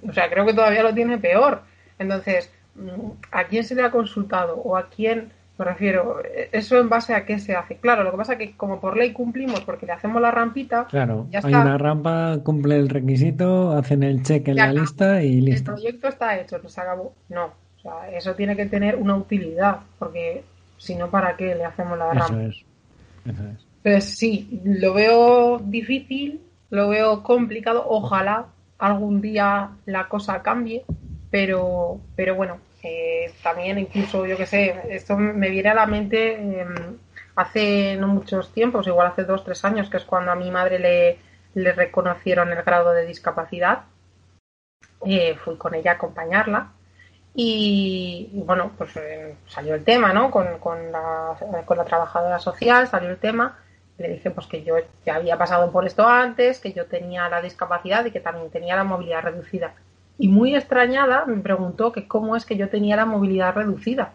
o sea, creo que todavía lo tiene peor. Entonces, mm, ¿a quién se le ha consultado o a quién me refiero, ¿eso en base a qué se hace? Claro, lo que pasa es que como por ley cumplimos porque le hacemos la rampita. Claro, hay una rampa, cumple el requisito, hacen el check en la lista y listo. El proyecto está hecho, se acabó. No, o sea, eso tiene que tener una utilidad, porque si no, ¿para qué le hacemos la? Eso es. Eso es. Pues sí, lo veo difícil, lo veo complicado. Ojalá algún día la cosa cambie, pero, pero bueno, eh, también incluso, yo que sé, esto me viene a la mente em, hace no muchos tiempos, igual hace dos, tres años, que es cuando a mi madre le, le reconocieron el grado de discapacidad. Eh, fui con ella a acompañarla y, bueno, pues eh, salió el tema, ¿no? Con, con, la, con la trabajadora social salió el tema. Le dije pues que yo ya había pasado por esto antes, que yo tenía la discapacidad y que también tenía la movilidad reducida y muy extrañada me preguntó que cómo es que yo tenía la movilidad reducida.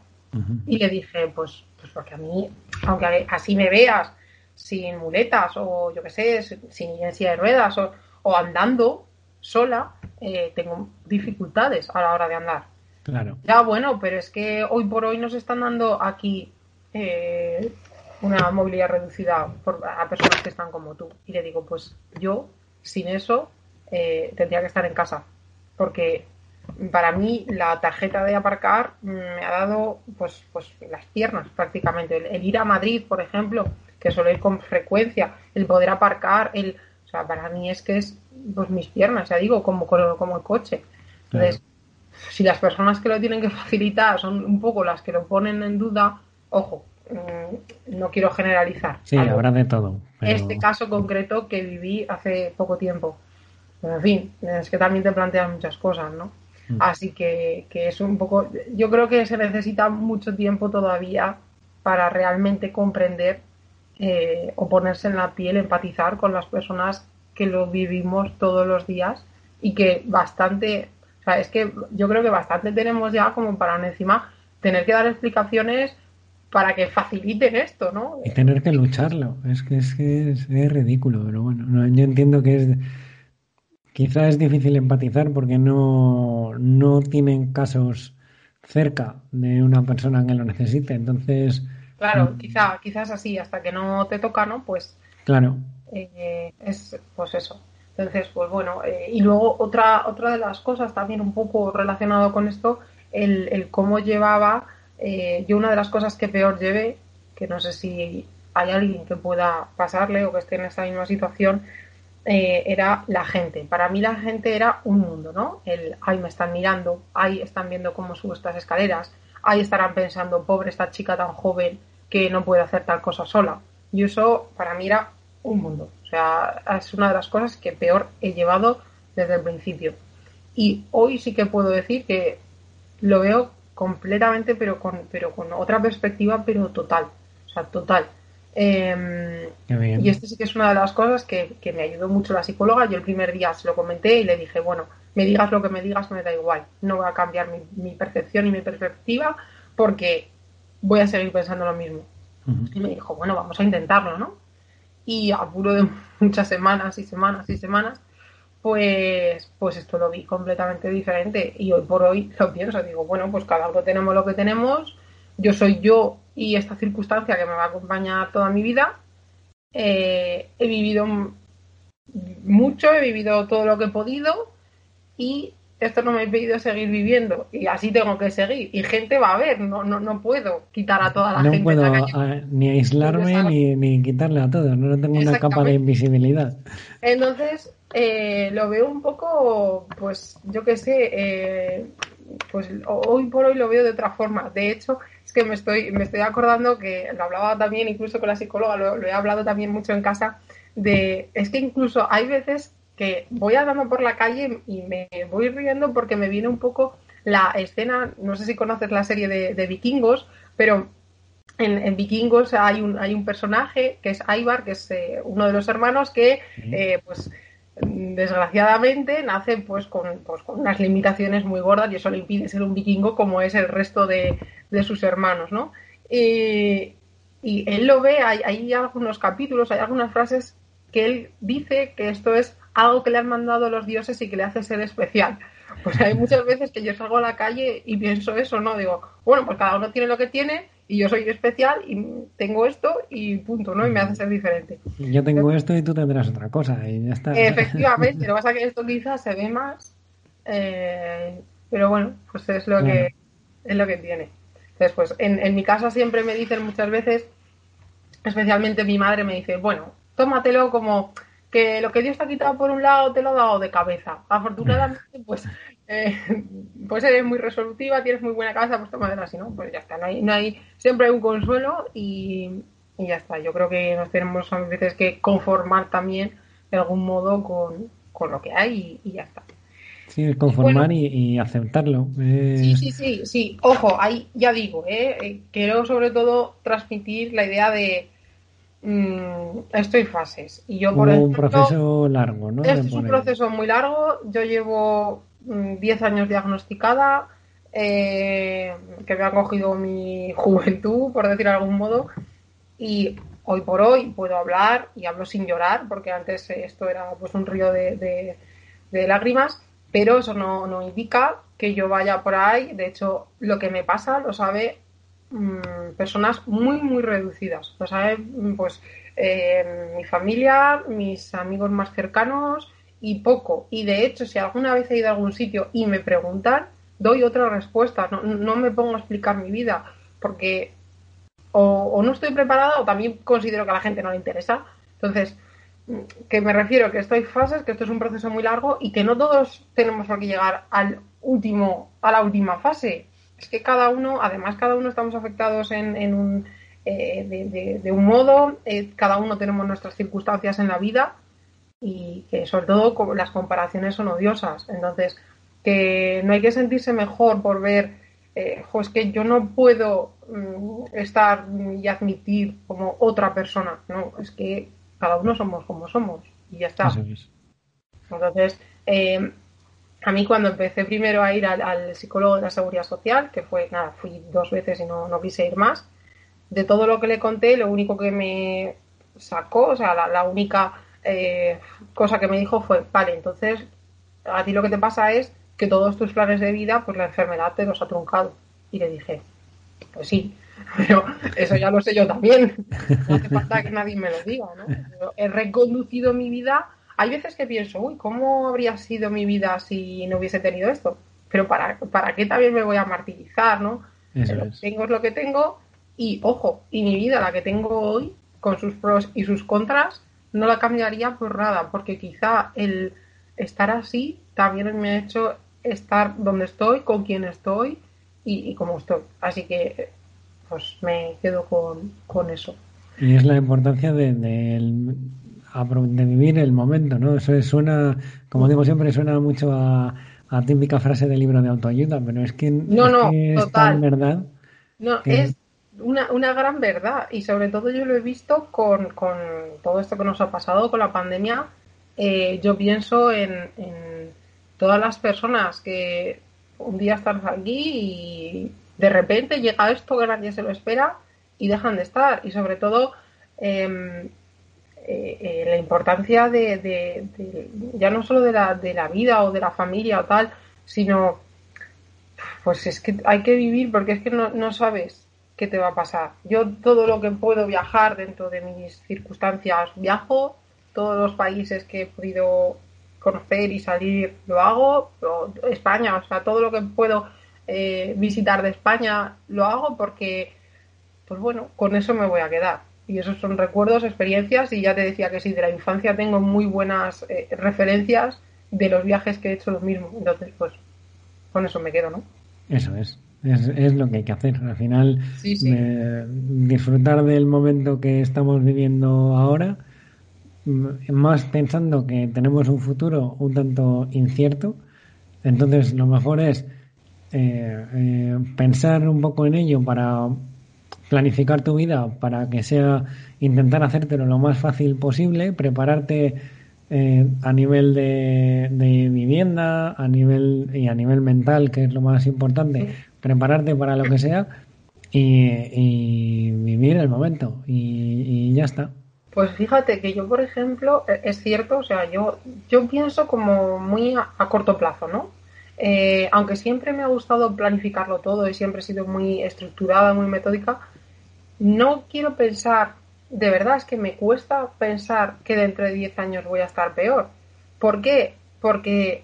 Y le dije, pues, pues porque a mí, aunque así me veas sin muletas o yo qué sé, sin silla de ruedas o, andando sola, eh, tengo dificultades a la hora de andar. Claro. Ya bueno, pero es que hoy por hoy nos están dando aquí eh, una movilidad reducida por, a personas que están como tú. Y le digo, pues yo sin eso eh, tendría que estar en casa porque para mí la tarjeta de aparcar me ha dado pues, pues las piernas prácticamente. El, ir a Madrid, por ejemplo, que suelo ir con frecuencia, el poder aparcar, el, o sea, para mí es que es pues mis piernas, ya digo, como, como el coche. Entonces, si las personas que lo tienen que facilitar son un poco las que lo ponen en duda, ojo, mm, no quiero generalizar. Sí, habrá de todo. Este caso concreto que viví hace poco tiempo en fin, es que también te plantean muchas cosas, ¿no? Mm. Así que, que es un poco. Yo creo que se necesita mucho tiempo todavía para realmente comprender eh, o ponerse en la piel, empatizar con las personas que lo vivimos todos los días y que bastante. O sea, es que yo creo que bastante tenemos ya como para encima tener que dar explicaciones para que faciliten esto, ¿no? Y tener que lucharlo. Es que es, que es, ridículo, pero bueno, yo entiendo que es Quizá es difícil empatizar porque no, no tienen casos cerca de una persona que lo necesite. Entonces. Claro, mm, quizá, quizás así, hasta que no te toca, ¿no? Pues. Claro. Eh, es pues eso. Entonces, pues bueno. Eh, y luego otra, otra de las cosas también un poco relacionado con esto, el, cómo llevaba. Eh, yo una de las cosas que peor llevé, que no sé si hay alguien que pueda pasarle o que esté en esa misma situación, eh, era la gente. Para mí la gente era un mundo, ¿no? El, ay, me están mirando, ahí están viendo cómo subo estas escaleras, ahí estarán pensando, pobre esta chica tan joven que no puede hacer tal cosa sola. Y eso para mí era un mundo. Sea, es una de las cosas que peor he llevado desde el principio. Y hoy sí que puedo decir que lo veo completamente, pero con, pero con otra perspectiva, pero total. O sea, total. Em, y esto sí que es una de las cosas que, me ayudó mucho la psicóloga. Yo el primer día se lo comenté y le dije, bueno, me digas lo que me digas, me da igual. No voy a cambiar mi, percepción y mi perspectiva porque voy a seguir pensando lo mismo. Y me dijo, bueno, vamos a intentarlo, ¿no? Y a puro de muchas semanas y semanas y semanas, pues, pues esto lo vi completamente diferente. Y hoy por hoy lo pienso, digo, bueno, pues cada uno tenemos lo que tenemos. Yo soy yo y esta circunstancia que me va a acompañar toda mi vida. Eh, he vivido mucho, he vivido todo lo que he podido y esto no me ha pedido seguir viviendo y así tengo que seguir. Y gente va a ver, no, no, no puedo quitar a toda la gente. No puedo ni aislarme ni, ni, quitarle a todos, no tengo una capa de invisibilidad. Entonces, eh, lo veo un poco, pues yo qué sé, eh, pues hoy por hoy lo veo de otra forma. De hecho, es que me estoy, me estoy acordando que lo hablaba también incluso con la psicóloga, lo, he hablado también mucho en casa, de, es que incluso hay veces que voy andando por la calle y me voy riendo porque me viene un poco la escena, no sé si conoces la serie de, vikingos, pero en, vikingos hay un, hay un personaje que es Ivar, que es eh, uno de los hermanos que, eh, pues, desgraciadamente nace pues con, pues con unas limitaciones muy gordas y eso le impide ser un vikingo como es el resto de, de sus hermanos, ¿no? Y, y él lo ve, hay, hay, algunos capítulos, hay algunas frases que él dice que esto es algo que le han mandado los dioses y que le hace ser especial. Pues hay muchas veces que yo salgo a la calle y pienso eso, ¿no? Digo, bueno, pues cada uno tiene lo que tiene y yo soy especial y tengo esto y punto, ¿no? Y me hace ser diferente. Yo tengo esto y tú tendrás otra cosa y ya está. Efectivamente, lo que pasa es que esto quizás se ve más, eh, pero bueno, pues es lo, que, es lo que tiene. Entonces, pues en, en mi casa siempre me dicen muchas veces, especialmente mi madre me dice, bueno, tómatelo como que lo que Dios te ha quitado por un lado te lo ha dado de cabeza. Afortunadamente, pues, eh, pues eres muy resolutiva, tienes muy buena casa, pues tómatela así, ¿no? Pues ya está, no hay, no hay, siempre hay un consuelo y, y ya está. Yo creo que nos tenemos a veces que conformar también de algún modo con, con lo que hay y, y ya está. Sí, conformar bueno, y, y, aceptarlo. Eh... Sí, sí, sí, sí. Ojo, ahí ya digo, ¿eh? quiero sobre todo transmitir la idea de mmm, estoy en fases. Y yo, por ejemplo, un proceso largo, ¿no? Este es un proceso muy largo. Yo llevo 10 mmm, años diagnosticada, eh, que me ha cogido mi juventud, por decir de algún modo, y hoy por hoy puedo hablar y hablo sin llorar, porque antes esto era pues un río de, de, de lágrimas, pero eso no, no, indica que yo vaya por ahí. De hecho, lo que me pasa lo sabe mmm, personas muy, muy reducidas. Lo sabe pues eh, mi familia, mis amigos más cercanos y poco. Y de hecho, si alguna vez he ido a algún sitio y me preguntan, doy otra respuesta. No, no me pongo a explicar mi vida porque o, o, no estoy preparada o también considero que a la gente no le interesa. Entonces, que me refiero que esto hay fases, que esto es un proceso muy largo y que no todos tenemos por qué llegar al último, a la última fase. Es que cada uno, además cada uno estamos afectados en, en un, eh, de, de, de, un modo, eh, cada uno tenemos nuestras circunstancias en la vida y que sobre todo las comparaciones son odiosas. Entonces, que no hay que sentirse mejor por ver, eh, jo, es que yo no puedo mm, estar y admitir como otra persona, no, es que cada uno somos como somos y ya está. Es. Entonces, eh, a mí cuando empecé primero a ir al, psicólogo de la seguridad social, que fue, nada, fui dos veces y no, no quise ir más, de todo lo que le conté, lo único que me sacó, o sea, la, la única eh, cosa que me dijo fue, vale, entonces a ti lo que te pasa es que todos tus planes de vida, pues la enfermedad te los ha truncado. Y le dije, pues sí, pero eso ya lo sé yo también. No hace falta que nadie me lo diga, ¿no? Pero he reconducido mi vida. Hay veces que pienso, uy, ¿cómo habría sido mi vida si no hubiese tenido esto? Pero ¿para, para qué también me voy a martirizar, no? Eso lo que es. tengo es lo que tengo y, ojo, y mi vida, la que tengo hoy, con sus pros y sus contras, no la cambiaría por nada, porque quizá el estar así también me ha hecho estar donde estoy, con quien estoy y, y como estoy. Así que pues me quedo con, con eso. Y es la importancia de, de, de, vivir el momento, ¿no? Eso suena, como digo siempre, suena mucho a, a típica frase del libro de autoayuda, pero es que, no, no, es, que total. es verdad. No, que... es una, una gran verdad y sobre todo yo lo he visto con, con todo esto que nos ha pasado con la pandemia. Eh, yo pienso en, en todas las personas que un día están aquí y de repente llega esto que nadie se lo espera y dejan de estar. Y sobre todo eh, eh, la importancia de, ya no solo de la, de la vida o de la familia o tal, sino pues es que hay que vivir porque es que no, no sabes qué te va a pasar. Yo todo lo que puedo viajar dentro de mis circunstancias viajo, todos los países que he podido conocer y salir lo hago, España, o sea, todo lo que puedo eh, visitar de España lo hago porque, pues bueno, con eso me voy a quedar. Y esos son recuerdos, experiencias, y ya te decía que sí, de la infancia tengo muy buenas eh, referencias de los viajes que he hecho lo mismo. Entonces, pues, con eso me quedo, ¿no? Eso es. Es, es lo que hay que hacer. Al final, sí, sí. Eh, disfrutar del momento que estamos viviendo ahora, más pensando que tenemos un futuro un tanto incierto. Entonces, lo mejor es eh, eh, pensar un poco en ello para planificar tu vida, para que sea intentar hacértelo lo más fácil posible, prepararte eh, a nivel de, de, vivienda, a nivel y a nivel mental, que es lo más importante, prepararte para lo que sea y, vivir el momento y, ya está. Pues fíjate que yo, por ejemplo, e, es cierto, o sea, yo, yo pienso como muy a, corto plazo, ¿no? Eh, aunque siempre me ha gustado planificarlo todo y siempre he sido muy estructurada, muy metódica, no quiero pensar de verdad es que me cuesta pensar que dentro de 10 años voy a estar peor. ¿Por qué? Porque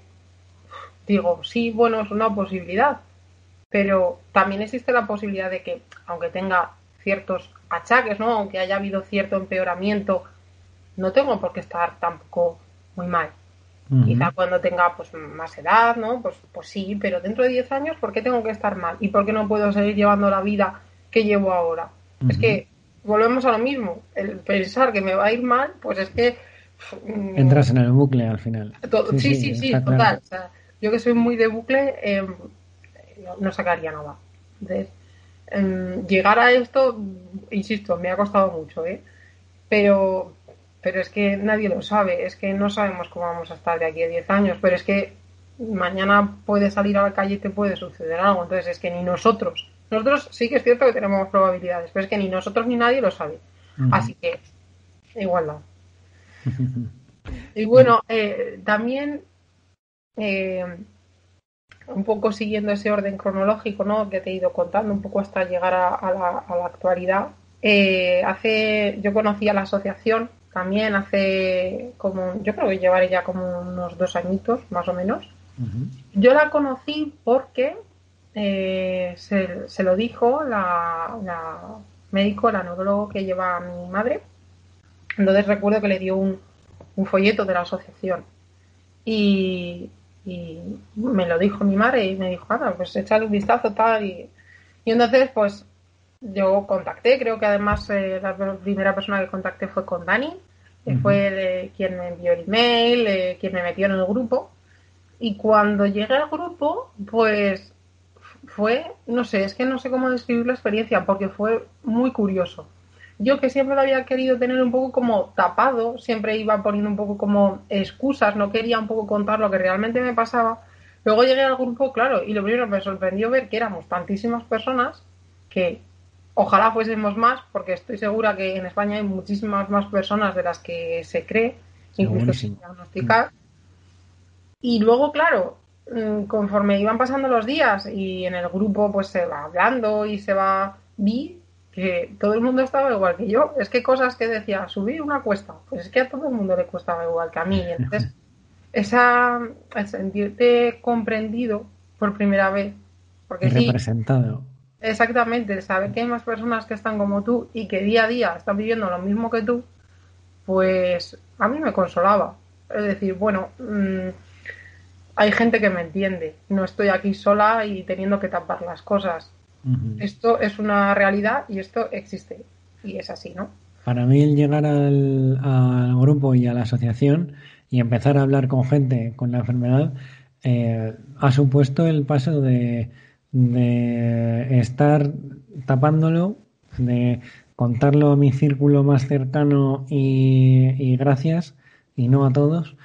digo, sí, bueno, es una posibilidad, pero también existe la posibilidad de que, aunque tenga ciertos achaques, ¿no? Aunque haya habido cierto empeoramiento, no tengo por qué estar tampoco muy mal. Quizá cuando tenga pues más edad, ¿no? Pues, pues sí, pero dentro de 10 años, ¿por qué tengo que estar mal? ¿Y por qué no puedo seguir llevando la vida que llevo ahora? Es que volvemos a lo mismo. El pensar que me va a ir mal, pues es que. Entras en el bucle al final. sí, sí, sí, total. yo que soy muy de bucle, em, no, sacaría nada. Entonces, em, llegar a esto, insisto, me ha costado mucho, ¿eh? Pero, pero es que nadie lo sabe. Es que no sabemos cómo vamos a estar de aquí a 10 años. Pero es que mañana puede salir a la calle y te puede suceder algo. Entonces, es que ni nosotros nosotros sí que es cierto que tenemos probabilidades, pero es que ni nosotros ni nadie lo sabe. Así que, igualdad. y bueno, eh, también eh, un poco siguiendo ese orden cronológico ¿no? que te he ido contando, un poco hasta llegar a, la, actualidad. Eh, hace, yo conocí a la asociación también hace como, yo creo que llevaré ya como unos dos añitos, más o menos. Yo la conocí porque eh, se, lo dijo la, médico, la neurólogo que lleva a mi madre. Entonces recuerdo que le dio un, folleto de la asociación y, me lo dijo mi madre y me dijo, ah, pues échale un vistazo tal y, entonces pues yo contacté, creo que además eh, la primera persona que contacté fue con Dani, que fue quien me envió el email, eh, quien me metió en el grupo. Y cuando llegué al grupo, pues fue, no sé, es que no sé cómo describir la experiencia porque fue muy curioso. Yo que siempre lo había querido tener un poco como tapado, siempre iba poniendo un poco como excusas, no quería un poco contar lo que realmente me pasaba. Luego llegué al grupo, claro, y lo primero me sorprendió ver que éramos tantísimas personas que ojalá fuésemos más, porque estoy segura que en España hay muchísimas más personas de las que se cree, incluso sin diagnosticar. Y luego, claro, conforme iban pasando los días y en el grupo pues se va hablando y se va, vi que todo el mundo estaba igual que yo. Es que cosas que decía, subir una cuesta, pues es que a todo el mundo le costaba igual que a mí. Entonces, esa, el sentirte comprendido por primera vez, porque representado. exactamente, el saber que hay más personas que están como tú y que día a día están viviendo lo mismo que tú, pues a mí me consolaba. Es decir, bueno, mmm, hay gente que me entiende. No estoy aquí sola y teniendo que tapar las cosas. Esto es una realidad y esto existe. Y es así, ¿no? Para mí el llegar al, grupo y a la asociación y empezar a hablar con gente con la enfermedad eh, ha supuesto el paso de, de estar tapándolo, de contarlo a mi círculo más cercano y, y gracias, y no a todos,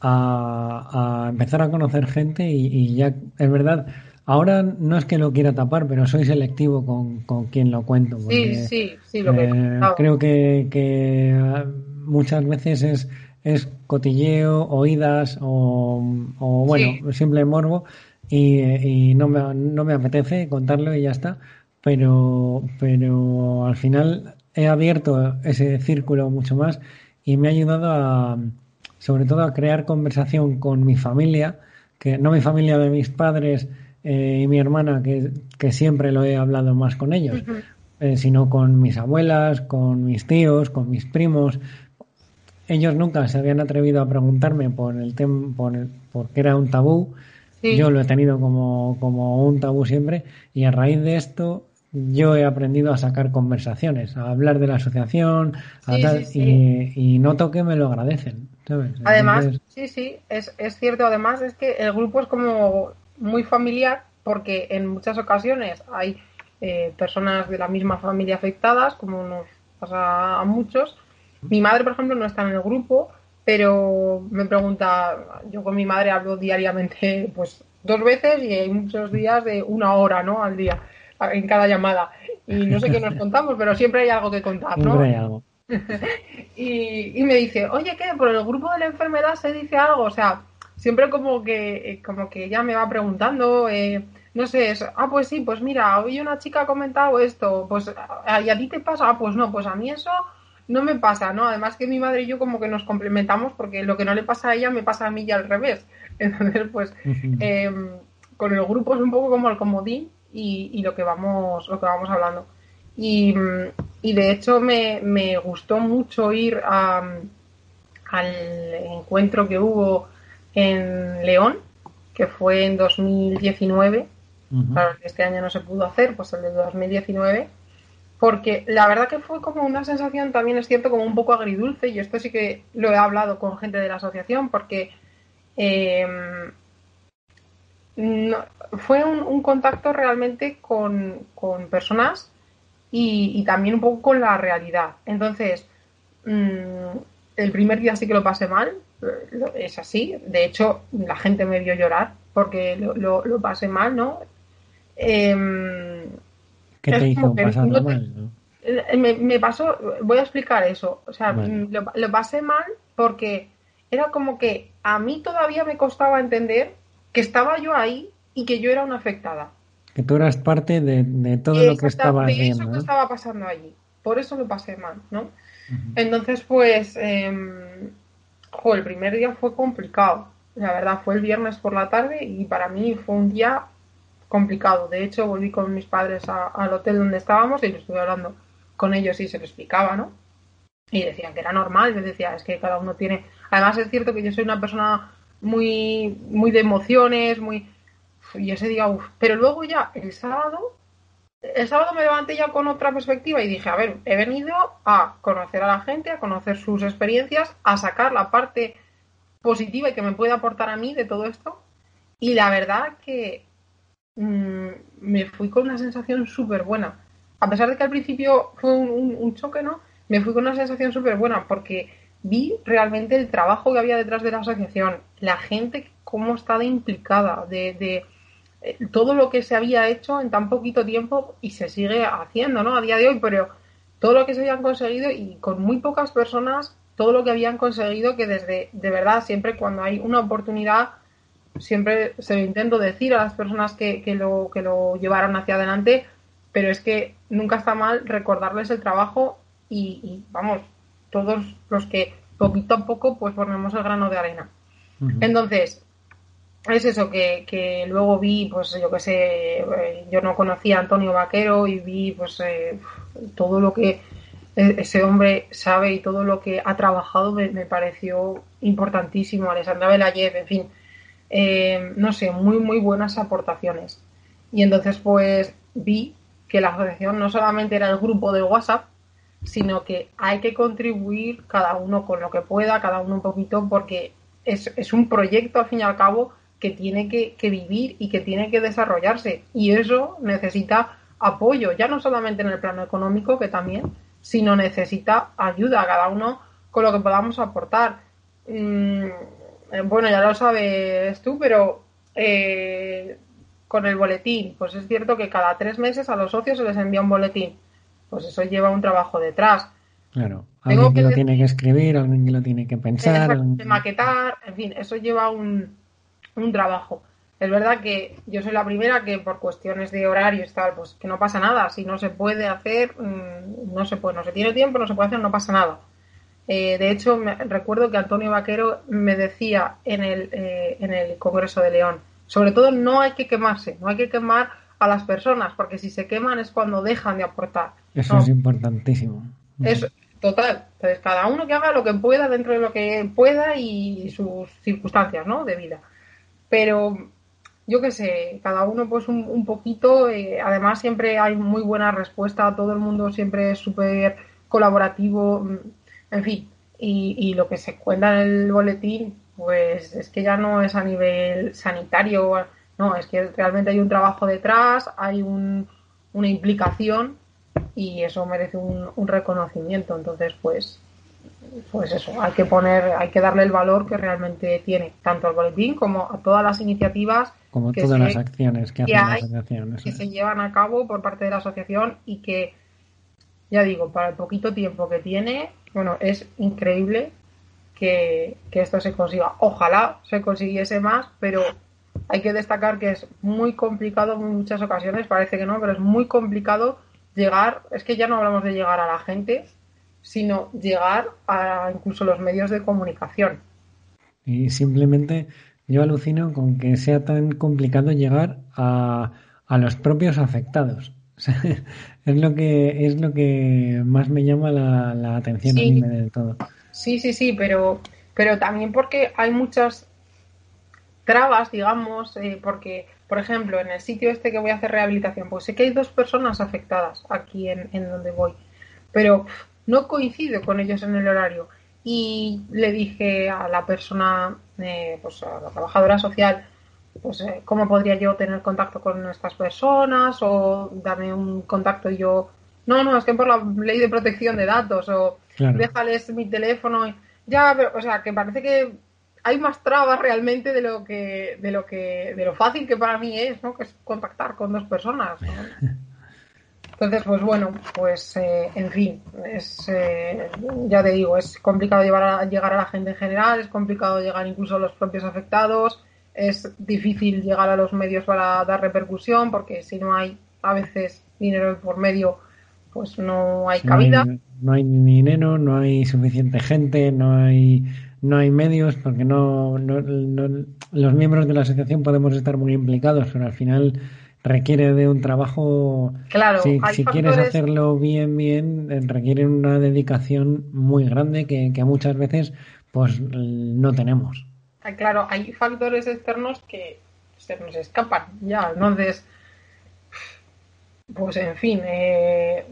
a, empezar a conocer gente y, ya es verdad. Ahora no es que lo quiera tapar, pero soy selectivo con, con quien lo cuento. sí, sí, sí, lo que eh, Creo que, que, muchas veces es, es cotilleo, oídas o, o bueno, simple morbo y, y no, me, no me apetece contarlo y ya está. Pero, pero al final he abierto ese círculo mucho más y me ha ayudado a, sobre todo a crear conversación con mi familia, que no mi familia de mis padres eh, y mi hermana, que, que, siempre lo he hablado más con ellos, eh, sino con mis abuelas, con mis tíos, con mis primos. Ellos nunca se habían atrevido a preguntarme por el tema, por, porque era un tabú. Yo lo he tenido como, como un tabú siempre y a raíz de esto yo he aprendido a sacar conversaciones, a hablar de la asociación, y, y, noto que me lo agradecen. Además, sí, sí, es, es cierto. Además, es que el grupo es como muy familiar porque en muchas ocasiones hay eh, personas de la misma familia afectadas, como nos pasa a muchos. Mi madre, por ejemplo, no está en el grupo, pero me pregunta, yo con mi madre hablo diariamente pues dos veces y hay muchos días de una hora, ¿no? Al día, en cada llamada. Y no sé qué nos contamos, pero siempre hay algo que contar, ¿no? Siempre hay algo. y, y me dice, oye, ¿qué? ¿Por el grupo de la enfermedad se dice algo? O sea, siempre como que, eh, como que ella me va preguntando, eh, no sé, es, ah, pues sí, pues mira, hoy una chica ha comentado esto, pues, ¿y a ti te pasa? Ah, pues no, pues a mí eso no me pasa, ¿no? Además que mi madre y yo como que nos complementamos porque lo que no le pasa a ella me pasa a mí y al revés. Entonces, pues, em, con el grupo es un poco como el comodín y, y, lo que vamos, lo que vamos hablando. Y, y de hecho me, me, gustó mucho ir a, al encuentro que hubo en León, que fue en 2019. Claro, este año no se pudo hacer, pues el de 2019 porque la verdad que fue como una sensación, también es cierto, como un poco agridulce, y esto sí que lo he hablado con gente de la asociación, porque eh, no, fue un, un, contacto realmente con, con personas y, y, también un poco con la realidad. Entonces, mmm, el primer día sí que lo pasé mal, es así, de hecho la gente me vio llorar porque lo, lo, lo pasé mal, ¿no? Eh, ¿Qué te hizo pasarlo mal? ¿no? Me, me, pasó, voy a explicar eso. O sea, vale. lo, lo, pasé mal porque era como que a mí todavía me costaba entender que estaba yo ahí y que yo era una afectada. Que tú eras parte de, de todo lo que estaba de viendo. eso que estaba pasando allí. Por eso lo pasé mal, ¿no? Uh -huh. Entonces, pues, eh, jo, el primer día fue complicado. La verdad, fue el viernes por la tarde y para mí fue un día complicado. De hecho, volví con mis padres a, al hotel donde estábamos y lo estuve hablando con ellos y se lo explicaba, ¿no? Y decían que era normal, les decía, es que cada uno tiene... Además es cierto que yo soy una persona muy, muy de emociones, muy... Y ese día, uff. Pero luego ya, el sábado, el sábado me levanté ya con otra perspectiva y dije, a ver, he venido a conocer a la gente, a conocer sus experiencias, a sacar la parte positiva y que me puede aportar a mí de todo esto. Y la verdad que mmm, me fui con una sensación súper buena. A pesar de que al principio fue un, choque, ¿no? Me fui con una sensación súper buena porque vi realmente el trabajo que había detrás de la asociación, la gente cómo estaba implicada, de, de todo lo que se había hecho en tan poquito tiempo y se sigue haciendo, ¿no? A día de hoy, pero todo lo que se habían conseguido y con muy pocas personas, todo lo que habían conseguido que desde, de verdad, siempre cuando hay una oportunidad, siempre se lo intento decir a las personas que, que, lo, que lo llevaron hacia adelante, pero es que nunca está mal recordarles el trabajo y, y vamos, todos los que poquito a poco pues ponemos el grano de arena. Uh -huh. Entonces, es eso que, que, luego vi, pues yo que sé, yo no conocía a Antonio Vaquero y vi pues eh, todo lo que ese hombre sabe y todo lo que ha trabajado me, me pareció importantísimo. Alessandra Belayev, en fin, eh, no sé, muy, muy buenas aportaciones. Y entonces pues vi que la asociación no solamente era el grupo de WhatsApp, sino que hay que contribuir cada uno con lo que pueda, cada uno un poquito, porque es, es un proyecto al fin y al cabo que tiene que, que, vivir y que tiene que desarrollarse. Y eso necesita apoyo, ya no solamente en el plano económico, que también, sino necesita ayuda a cada uno con lo que podamos aportar. Mm, bueno, ya lo sabes tú, pero eh, con el boletín, pues es cierto que cada tres meses a los socios se les envía un boletín. Pues eso lleva un trabajo detrás. Claro, alguien Tengo que, que lo tiene que escribir, alguien que lo tiene que pensar. De maquetar, en fin, eso lleva un, un trabajo. Es verdad que yo soy la primera que por cuestiones de horario y tal, pues que no pasa nada. Si no se puede hacer, mm, no se puede, no se tiene tiempo, no se puede hacer, no pasa nada. Eh, de hecho, me, recuerdo que Antonio Vaquero me decía en el, eh, en el Congreso de León, sobre todo no hay que quemarse, no hay que quemar a las personas, porque si se queman es cuando dejan de aportar. Eso no. es importantísimo. Es total. Entonces, cada uno que haga lo que pueda dentro de lo que pueda y sus circunstancias, ¿no? De vida. Pero yo qué sé, cada uno pues un, un poquito, eh, además siempre hay muy buena respuesta, todo el mundo siempre es súper colaborativo, en fin, y, y, lo que se cuenta en el boletín, pues es que ya no es a nivel sanitario, no, es que realmente hay un trabajo detrás, hay un, una implicación y eso merece un, un reconocimiento. Entonces, pues pues eso, hay que poner, hay que darle el valor que realmente tiene, tanto al boletín como a todas las iniciativas como que todas se- las acciones que, que hace la hay, asociación. eso que es. se llevan a cabo por parte de la asociación y que, ya digo, para el poquito tiempo que tiene, bueno, es increíble que, que esto se consiga. Ojalá se consiguiese más, pero hay que destacar que es muy complicado en muchas ocasiones, parece que no, pero es muy complicado llegar, es que ya no hablamos de llegar a la gente, sino llegar a incluso los medios de comunicación. Y simplemente yo alucino con que sea tan complicado llegar a, a los propios afectados. O sea, es lo que es lo que más me llama la, la atención a Sí. mí de todo. Sí, sí, sí, pero, pero también porque hay muchas trabas, digamos, eh, porque, por ejemplo, en el sitio este que voy a hacer rehabilitación, pues sé que hay dos personas afectadas aquí en, en donde voy, pero no coincido con ellos en el horario. Y le dije a la persona, eh, pues a la trabajadora social, pues eh, cómo podría yo tener contacto con estas personas o darme un contacto y yo, no, no, es que por la ley de protección de datos o Claro. déjales mi teléfono. y- Ya, pero, o sea, que parece que hay más trabas realmente de lo que, de lo que, de lo fácil que para mí es, ¿no? Que es contactar con dos personas. ¿no? Entonces, pues bueno, pues eh, en fin, es, eh, ya te digo, es complicado llevar a- llegar a la gente en general, es complicado llegar incluso a los propios afectados, es difícil llegar a los medios para dar repercusión, porque si no hay a veces dinero por medio, pues no hay No hay, cabida. no hay dinero, no hay suficiente gente, no hay no hay medios porque no, no- no- los miembros de la asociación podemos estar muy implicados, pero al final requiere de un trabajo Claro, si, hay si quieres hacerlo bien, bien, eh, requiere una dedicación muy grande que, que muchas veces pues no tenemos. Ah, Claro, hay factores externos que se nos escapan ya, entonces, pues en fin, eh,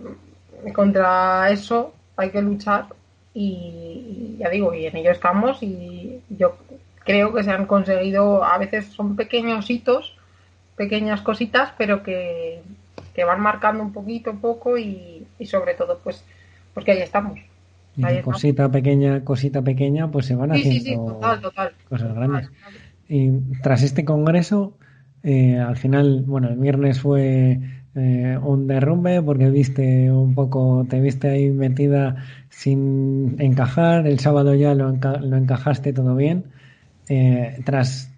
contra eso hay que luchar y ya digo, y en ello estamos y yo creo que se han conseguido, a veces son pequeños hitos, pequeñas cositas, pero que, que van marcando un poquito a poco y, y sobre todo, pues, pues que ahí estamos. Y Ahí de estamos. cosita pequeña, cosita pequeña, pues se van Sí, haciendo sí, total, total. cosas Total, grandes. Y tras este congreso, eh, al final, bueno, el viernes fue eh, un derrumbe porque viste un poco, te viste ahí metida sin encajar, el sábado ya lo, enca- lo encajaste todo bien. Eh, tras,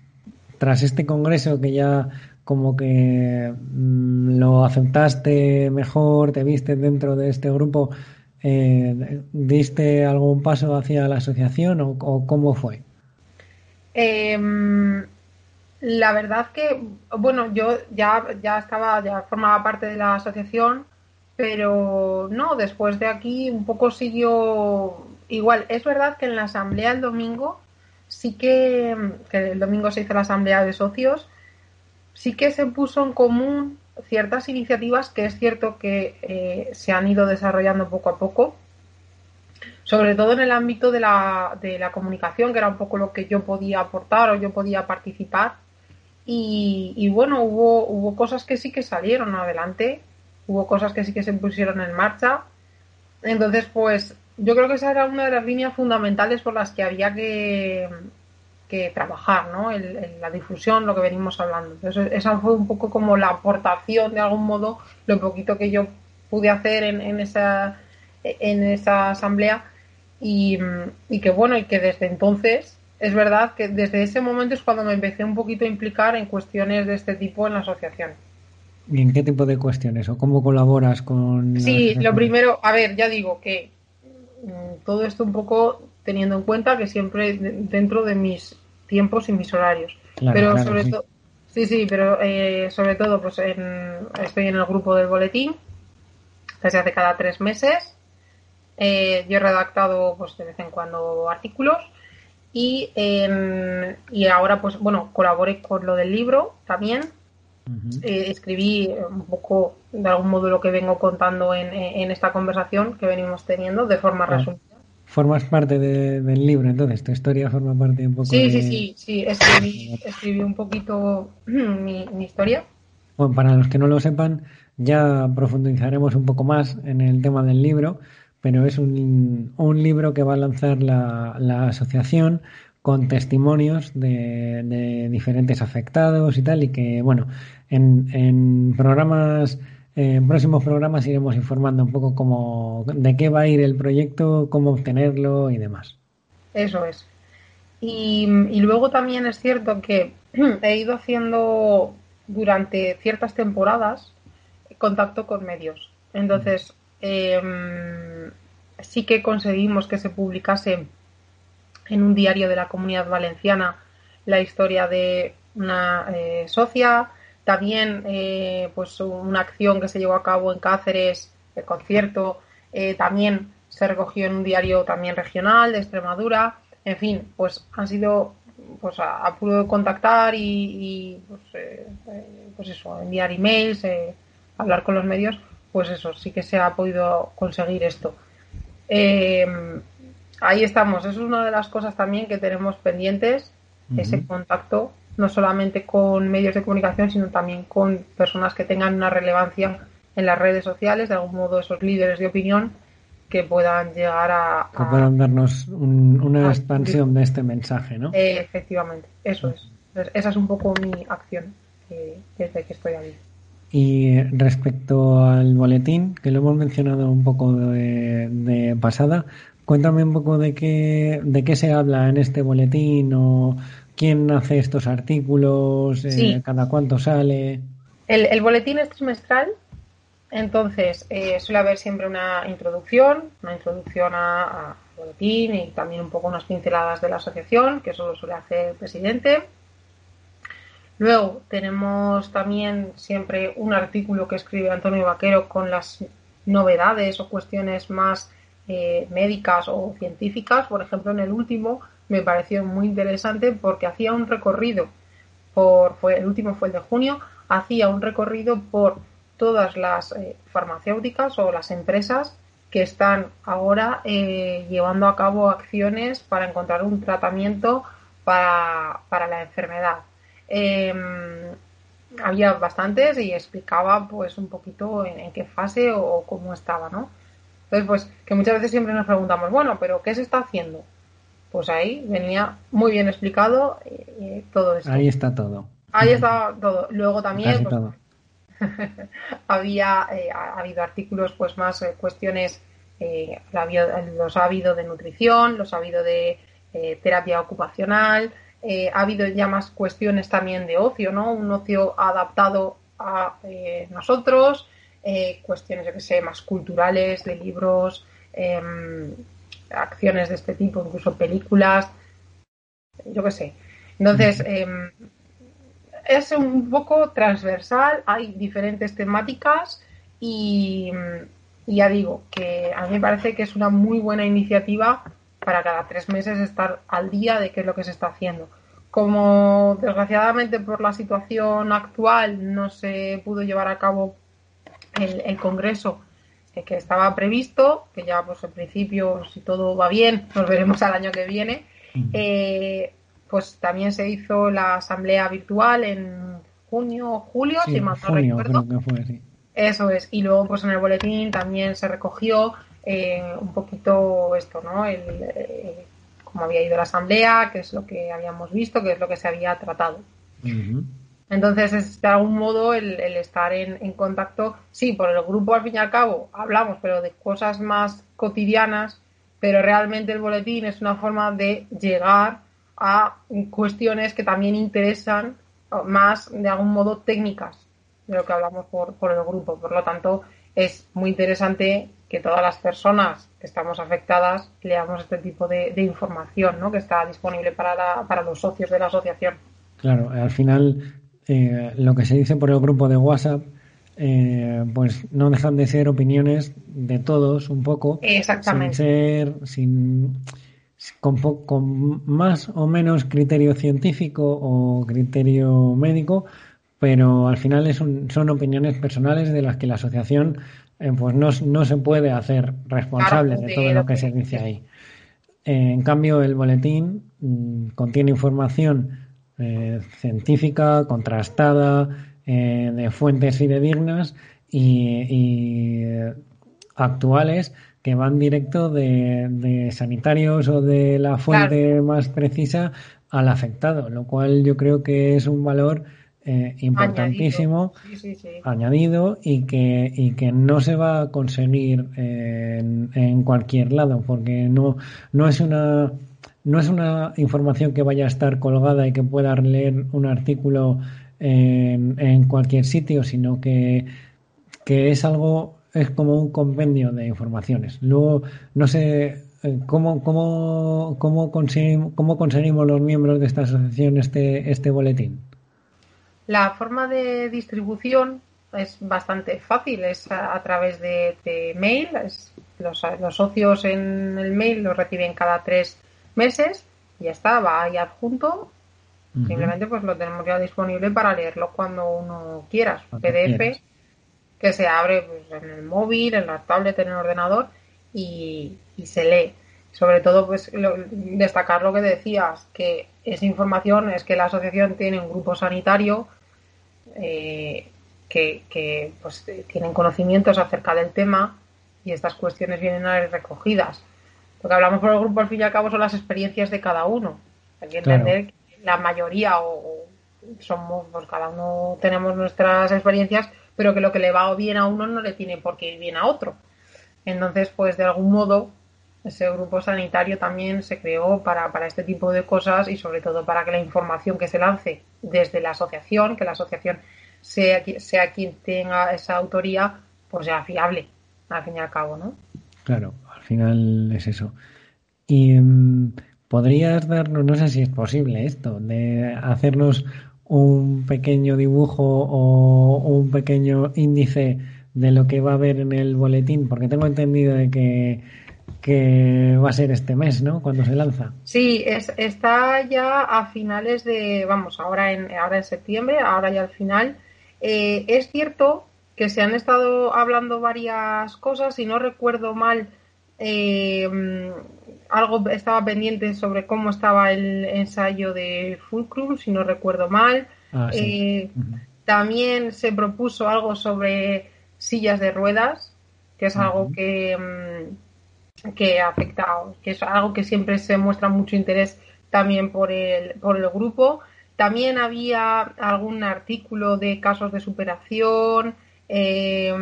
tras este congreso que ya como que mm, lo aceptaste mejor, te viste dentro de este grupo, eh, ¿diste algún paso hacia la asociación o, cómo fue? Em, la verdad que, bueno, yo ya, ya estaba, ya formaba parte de la asociación, pero no, después de aquí un poco siguió igual. Es verdad que en la asamblea el domingo, sí que, que el domingo se hizo la asamblea de socios, sí que se puso en común ciertas iniciativas que es cierto que eh, se han ido desarrollando poco a poco sobre todo en el ámbito de la, de la comunicación, que era un poco lo que yo podía aportar o yo podía participar. Y, y bueno, hubo, hubo cosas que sí que salieron adelante, hubo cosas que sí que se pusieron en marcha. Entonces, pues yo creo que esa era una de las líneas fundamentales por las que había que, que trabajar, ¿no? El- el- la difusión, lo que venimos hablando. Entonces, esa fue un poco como la aportación, de algún modo, lo poquito que yo pude hacer en, en esa, en esa asamblea y, y que bueno, y que desde entonces es verdad que desde ese momento es cuando me empecé un poquito a implicar en cuestiones de este tipo en la asociación. ¿Y en qué tipo de cuestiones? ¿O cómo colaboras con Sí, lo primero, a ver, ya digo que mm, todo esto un poco teniendo en cuenta que siempre de- dentro de mis tiempos y mis horarios. Claro, pero claro, sobre sí. todo, sí, sí, pero eh, sobre todo, pues en- estoy en el grupo del boletín desde hace cada tres meses. Eh, yo he redactado, pues de vez en cuando artículos y, en- y ahora, pues bueno, colaboré con lo del libro también. Eh, escribí un poco de algún modo lo que vengo contando en, en esta conversación que venimos teniendo de forma resumida. Formas parte de- del libro, entonces, tu historia forma parte un poco Sí, de... sí, sí, sí, escribí, escribí un poquito mi, mi historia. Bueno, para los que no lo sepan, ya profundizaremos un poco más en el tema del libro, pero es un, un libro que va a lanzar la, la asociación con testimonios de, de, diferentes afectados y tal, y que, bueno, en, en programas, en próximos programas iremos informando un poco cómo, de qué va a ir el proyecto, cómo obtenerlo y demás. Eso es. Y, luego también es cierto que he ido haciendo durante ciertas temporadas contacto con medios. Entonces, eh, sí que conseguimos que se publicase en un diario de la comunidad valenciana la historia de una eh, socia, también eh, pues una acción que se llevó a cabo en Cáceres, el concierto, eh, también se recogió en un diario también regional de Extremadura, en fin, pues han sido pues a, a puro contactar y, y pues, eh, pues, eso, enviar emails, hablar con los medios, pues eso, sí que se ha podido conseguir esto. Eh, ahí estamos, eso es una de las cosas también que tenemos pendientes, uh -huh. ese contacto, no solamente con medios de comunicación, sino también con personas que tengan una relevancia en las redes sociales, de algún modo esos líderes de opinión que puedan llegar a... Que puedan darnos un, una a, expansión de este mensaje, ¿no? Eh, efectivamente, eso es. Entonces, esa es un poco mi acción eh, desde que estoy aquí. Y respecto al boletín, que lo hemos mencionado un poco de, de pasada, cuéntame un poco de qué, de qué se habla en este boletín o quién hace estos artículos, sí. eh, cada cuánto sale. El, el, boletín es trimestral, entonces eh, suele haber siempre una introducción, una introducción al boletín y también un poco unas pinceladas de la asociación, que eso lo suele hacer el presidente. Luego tenemos también siempre un artículo que escribe Antonio Vaquero con las novedades o cuestiones más eh, médicas o científicas. Por ejemplo, en el último me pareció muy interesante porque hacía un recorrido por, fue, el último fue el de junio, hacía un recorrido por todas las eh, farmacéuticas o las empresas que están ahora eh, llevando a cabo acciones para encontrar un tratamiento para, para la enfermedad. Eh, había bastantes y explicaba pues un poquito en, en, qué fase o cómo estaba, ¿no? Entonces, pues que muchas veces siempre nos preguntamos, bueno, pero ¿qué se está haciendo? Pues ahí venía muy bien explicado eh, todo esto. Ahí está todo. Ahí está todo. Luego también pues, todo. había eh, ha habido artículos pues más eh, cuestiones los ha habido de nutrición, los ha habido de terapia ocupacional, eh, ha habido ya más cuestiones también de ocio, ¿no? Un ocio adaptado a eh, nosotros, eh, cuestiones, yo que sé, más culturales, de libros, em, acciones de este tipo, incluso películas, yo que sé. Entonces, em, es un poco transversal, hay diferentes temáticas y, y ya digo que a mí me parece que es una muy buena iniciativa para cada tres meses estar al día de qué es lo que se está haciendo. Como desgraciadamente por la situación actual no se pudo llevar a cabo el, el congreso que estaba previsto, que ya pues en principio si todo va bien nos veremos al año que viene, eh, pues también se hizo la asamblea virtual en junio o julio, sí, si mal no recuerdo. Fue, sí. Eso es, y luego pues en el boletín también se recogió eh, un poquito esto, ¿no? El, eh, cómo había ido la asamblea, qué es lo que habíamos visto, qué es lo que se había tratado. Uh -huh. Entonces, es de algún modo el, el estar en, contacto, sí, por el grupo al fin y al cabo hablamos, pero de cosas más cotidianas, pero realmente el boletín es una forma de llegar a cuestiones que también interesan más de algún modo técnicas de lo que hablamos por, el grupo. Por lo tanto, es muy interesante que todas las personas que estamos afectadas leamos este tipo de, de información ¿no? que está disponible para, la, para los socios de la asociación. Claro, al final eh, lo que se dice por el grupo de WhatsApp eh, pues no dejan de ser opiniones de todos un poco. Exactamente. Sin ser, sin, con, con más o menos criterio científico o criterio médico, pero al final es un, son opiniones personales de las que la asociación eh, pues no, no, se puede hacer responsable claro, de todo lo que se dice ahí. Eh, en cambio, el boletín mmm, contiene información eh, científica, contrastada, eh, de fuentes fidedignas y, y actuales que van directo de, sanitarios o de la fuente más precisa al afectado, lo cual yo creo que es un valor eh, importantísimo añadido, y, que, y que no se va a conseguir en, en, cualquier lado, porque no, no es una no es una información que vaya a estar colgada y que pueda leer un artículo en, en cualquier sitio, sino que, que es algo es como un compendio de informaciones. Luego, no sé eh, cómo, cómo, cómo, conseguimos, cómo conseguimos los miembros de esta asociación este, este boletín. La forma de distribución es bastante fácil, es a, través de, mail. los, los, socios en el mail lo reciben cada tres meses y ya está, va ahí adjunto. Simplemente pues lo tenemos ya disponible para leerlo cuando uno quiera. PDF que se abre pues, en el móvil, en la tablet, en el ordenador y, se lee. Sobre todo, pues destacar lo que decías, que esa información es que la asociación tiene un grupo sanitario eh, que, pues, tienen conocimientos acerca del tema y estas cuestiones vienen a recogidas. Lo que hablamos por el grupo, al fin y al cabo, son las experiencias de cada uno. Hay que entender que la mayoría o, somos, pues cada uno tenemos nuestras experiencias, pero que lo que le va bien a uno no le tiene por qué ir bien a otro. Entonces, pues de algún modo, ese grupo sanitario también se creó para, este tipo de cosas y sobre todo para que la información que se lance desde la asociación, que la asociación sea, sea quien tenga esa autoría, pues sea fiable, al fin y al cabo, ¿no? Claro, final es eso. Y mm, podrías darnos, no sé si es posible esto, de hacernos un pequeño dibujo o un pequeño índice de lo que va a haber en el boletín? Porque tengo entendido de que, va a ser este mes, ¿no? Cuando se lanza. Sí, es, está ya a finales de, vamos, ahora en, ahora en septiembre, ahora ya al final. Eh, es cierto que se han estado hablando varias cosas, y no recuerdo mal, eh, algo estaba pendiente sobre cómo estaba el ensayo de Fulcrum, si no recuerdo mal. Ah, eh, también se propuso algo sobre sillas de ruedas, que es algo que, mm, que afecta, que es algo que siempre se muestra mucho interés también por el, por el grupo. También había algún artículo de casos de superación, eh,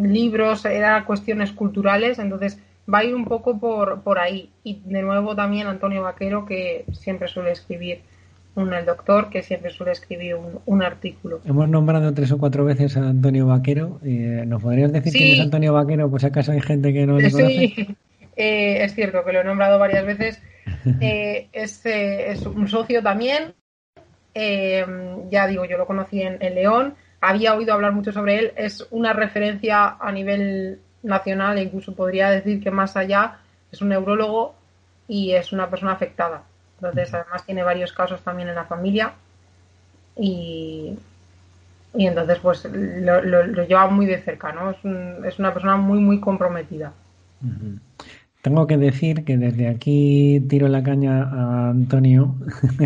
libros, eran cuestiones culturales, entonces va a ir un poco por, por ahí. Y de nuevo también Antonio Vaquero, que siempre suele escribir, un el doctor, que siempre suele escribir un, artículo. Hemos nombrado tres o cuatro veces a Antonio Vaquero. Eh, ¿Nos podrías decir quién es Antonio Vaquero? Pues acaso hay gente que no lo conoce. Sí, eh, es cierto que lo he nombrado varias veces. Eh, es, es, un socio también. ya digo, yo lo conocí en, en León. Había oído hablar mucho sobre él. Es una referencia a nivel nacional e incluso podría decir que más allá es un neurólogo y es una persona afectada. Entonces, además tiene varios casos también en la familia y, y entonces pues lo, lo, lleva muy de cerca, ¿no? Es, es una persona muy, muy comprometida. Tengo que decir que desde aquí tiro la caña a Antonio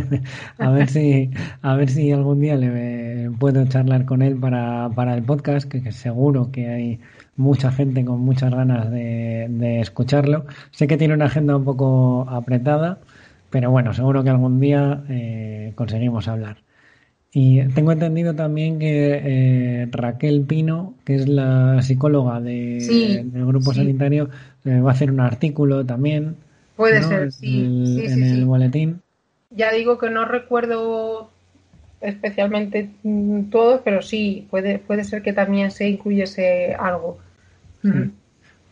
a ver si a ver si algún día le puedo charlar con él para, para el podcast, que seguro que hay mucha gente con muchas ganas de, escucharlo. Sé que tiene una agenda un poco apretada, pero bueno, seguro que algún día eh, conseguimos hablar. Y tengo entendido también que eh, Raquel Pino, que es la psicóloga de, del grupo sanitario, eh, va a hacer un artículo también. Puede ser, sí. en el boletín. Ya digo que no recuerdo especialmente mm, todos, pero sí, puede, puede ser que también se incluyese algo.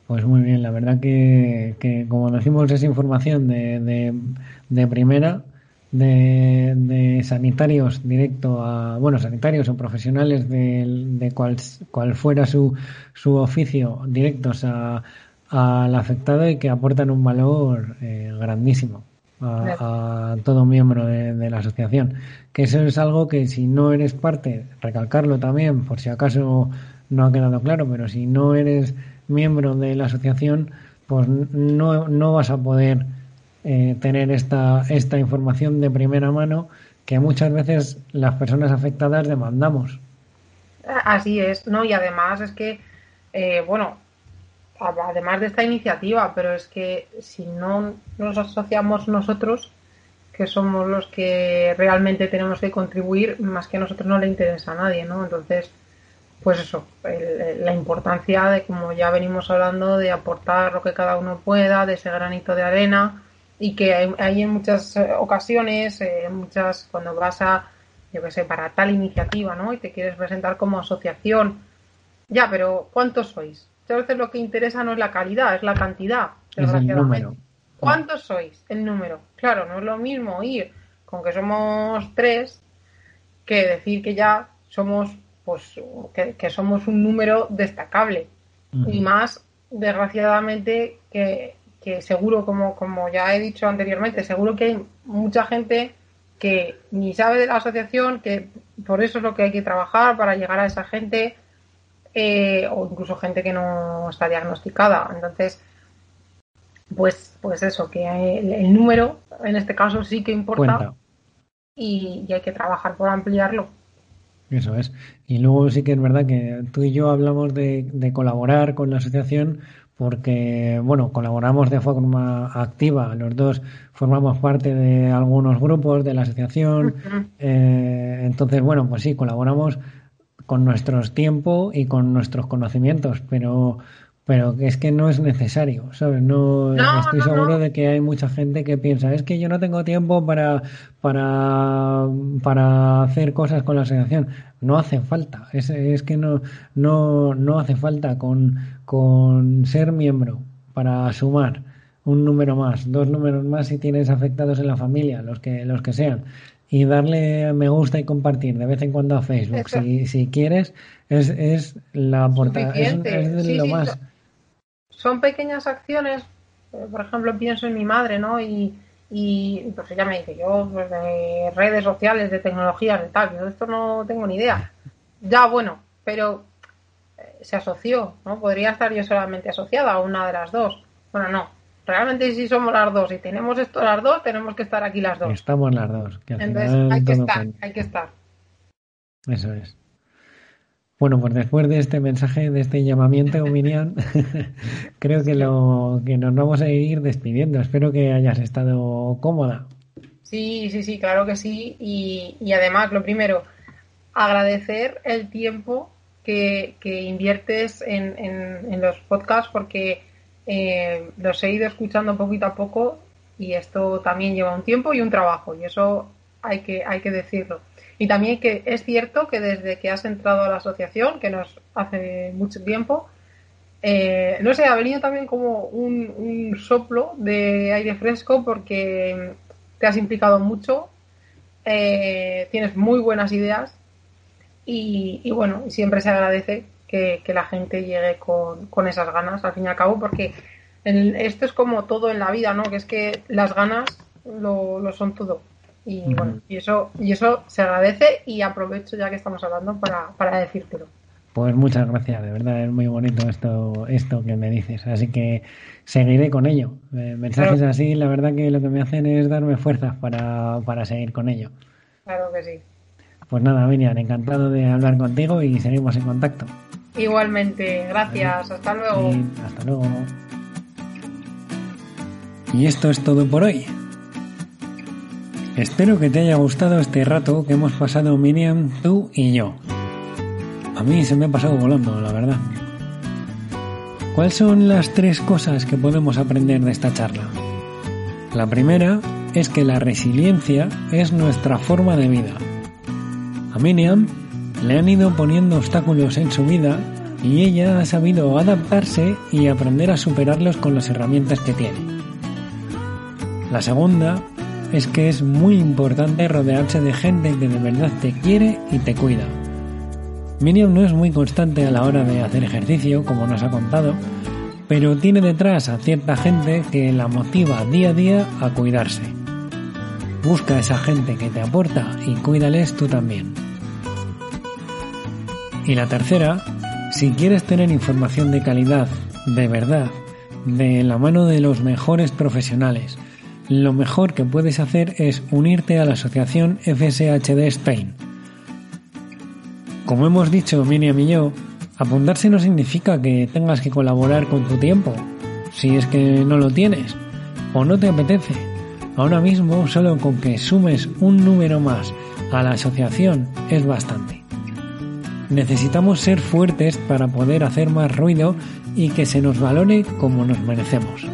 Pues muy bien, la verdad que, que como decimos esa información de, de, primera, de, de, sanitarios directo a, bueno, sanitarios o profesionales de, de cual, cual fuera su, su oficio, directos a, al afectado y que aportan un valor eh, grandísimo a, todo miembro de, de, la asociación. Que eso es algo que si no eres parte, recalcarlo también, por si acaso no ha quedado claro, pero si no eres miembro de la asociación, pues no, no vas a poder eh, tener esta, esta información de primera mano que muchas veces las personas afectadas demandamos. Así es, ¿no? Y además es que, eh, bueno, además de esta iniciativa, pero es que si no nos asociamos nosotros, que somos los que realmente tenemos que contribuir, más que a nosotros no le interesa a nadie, ¿no? Entonces, pues eso, la importancia de, como ya venimos hablando, de aportar lo que cada uno pueda, de ese granito de arena, y que hay, en muchas eh, ocasiones, eh, muchas, cuando vas a, yo qué sé, para tal iniciativa, ¿no? Y te quieres presentar como asociación, ya, pero ¿cuántos sois? Veces lo que interesa no es la calidad, es la cantidad, desgraciadamente. ¿Cuántos sois? El número. Claro, no es lo mismo ir con que somos tres que decir que ya somos, pues, que, somos un número destacable. Y más, desgraciadamente, que que seguro, como, como ya he dicho anteriormente, seguro que hay mucha gente que ni sabe de la asociación, que por eso es lo que hay que trabajar para llegar a esa gente, eh, o incluso gente que no está diagnosticada. Entonces, pues, pues eso, que el, número en este caso sí que importa y, hay que trabajar por ampliarlo. Eso es. Y luego sí que es verdad que tú y yo hablamos de, de colaborar con la asociación porque, bueno, colaboramos de forma activa, los dos formamos parte de algunos grupos de la asociación, eh, entonces, bueno, pues sí, colaboramos con nuestros tiempo y con nuestros conocimientos, pero pero es que no es necesario, ¿sabes? No, estoy seguro de que hay mucha gente que piensa, es que yo no tengo tiempo para, para, para hacer cosas con la asociación. No hace falta, es, es que no, no, no hace falta con, con ser miembro para sumar un número más, dos números más si tienes afectados en la familia, los que, los que sean y darle me gusta y compartir de vez en cuando a Facebook, si, si quieres, es, es la aportación, es, lo más son pequeñas acciones, eh, por ejemplo, pienso en mi madre, ¿no? Y, y pues ella me dice, yo pues de redes sociales, de tecnologías, de tal, yo de esto no tengo ni idea. Ya, bueno, pero eh, se asoció, ¿no? Podría estar yo solamente asociada a una de las dos. Bueno, no. Realmente si somos las dos y tenemos esto las dos, tenemos que estar aquí las dos. Estamos las dos. Entonces hay que estar, hay que estar. Eso es. Bueno, pues después de este mensaje, de este llamamiento, Miriam, creo que, lo, que nos vamos a ir despidiendo. Espero que hayas estado cómoda. Sí, sí, sí, claro que sí. Y, además, lo primero, agradecer el tiempo que, inviertes en, los podcasts porque eh, los he ido escuchando poquito a poco y esto también lleva un tiempo y un trabajo y eso hay que, hay que decirlo. Y también que es cierto que desde que has entrado a la asociación, que nos hace mucho tiempo, eh, no sé, ha venido también como un, soplo de aire fresco porque te has implicado mucho, eh, tienes muy buenas ideas y, bueno, siempre se agradece que, la gente llegue con, esas ganas, al fin y al cabo, porque esto es como todo en la vida, ¿no? Que es que las ganas lo son todo. Y bueno, y eso, y eso se agradece y aprovecho ya que estamos hablando para, para decírtelo. Pues muchas gracias, de verdad es muy bonito esto, esto que me dices. Así que seguiré con ello. Eh, mensajes así, la verdad que lo que me hacen es darme fuerzas para, para seguir con ello. Claro que sí. Pues nada, Miriam, encantado de hablar contigo y seguimos en contacto. Igualmente, gracias, hasta luego. hasta luego. Y esto es todo por hoy. Espero que te haya gustado este rato que hemos pasado Miriam, tú y yo. A mí se me ha pasado volando, la verdad. ¿Cuáles son las tres cosas que podemos aprender de esta charla? La primera es que la resiliencia es nuestra forma de vida. A Miriam le han ido poniendo obstáculos en su vida y ella ha sabido adaptarse y aprender a superarlos con las herramientas que tiene. La segunda es que es muy importante rodearse de gente que de verdad te quiere y te cuida. Miriam no es muy constante a la hora de hacer ejercicio, como nos ha contado, pero tiene detrás a cierta gente que la motiva día a día a cuidarse. Busca a esa gente que te aporta y cuídales tú también. Y la tercera, si quieres tener información de calidad, de verdad, de la mano de los mejores profesionales, lo mejor que puedes hacer es unirte a la asociación FSHD Spain. Como hemos dicho Miriam y yo, Apuntarse no significa que tengas que colaborar con tu tiempo, si es que no lo tienes o no te apetece. Ahora mismo solo con que sumes un número más a la asociación es bastante. Necesitamos ser fuertes para poder hacer más ruido y que se nos valore como nos merecemos.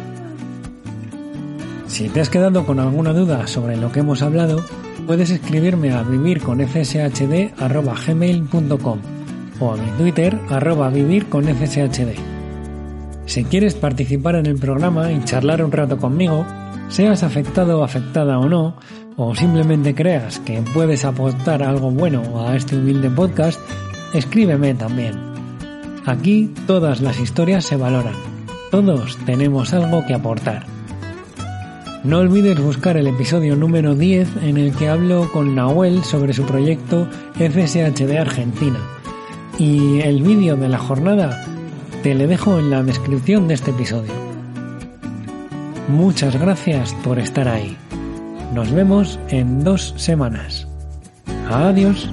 Si te has quedado con alguna duda sobre lo que hemos hablado, puedes escribirme a vivirconfshd.gmail.com o a mi Twitter arroba vivirconfshd. Si quieres participar en el programa y charlar un rato conmigo, seas afectado o afectada o no, o simplemente creas que puedes aportar algo bueno a este humilde podcast, escríbeme también. Aquí todas las historias se valoran. Todos tenemos algo que aportar. No olvides buscar el episodio número 10 en el que hablo con Nahuel sobre su proyecto FSHD Argentina. Y el vídeo de la jornada te le dejo en la descripción de este episodio. Muchas gracias por estar ahí. Nos vemos en dos semanas. Adiós.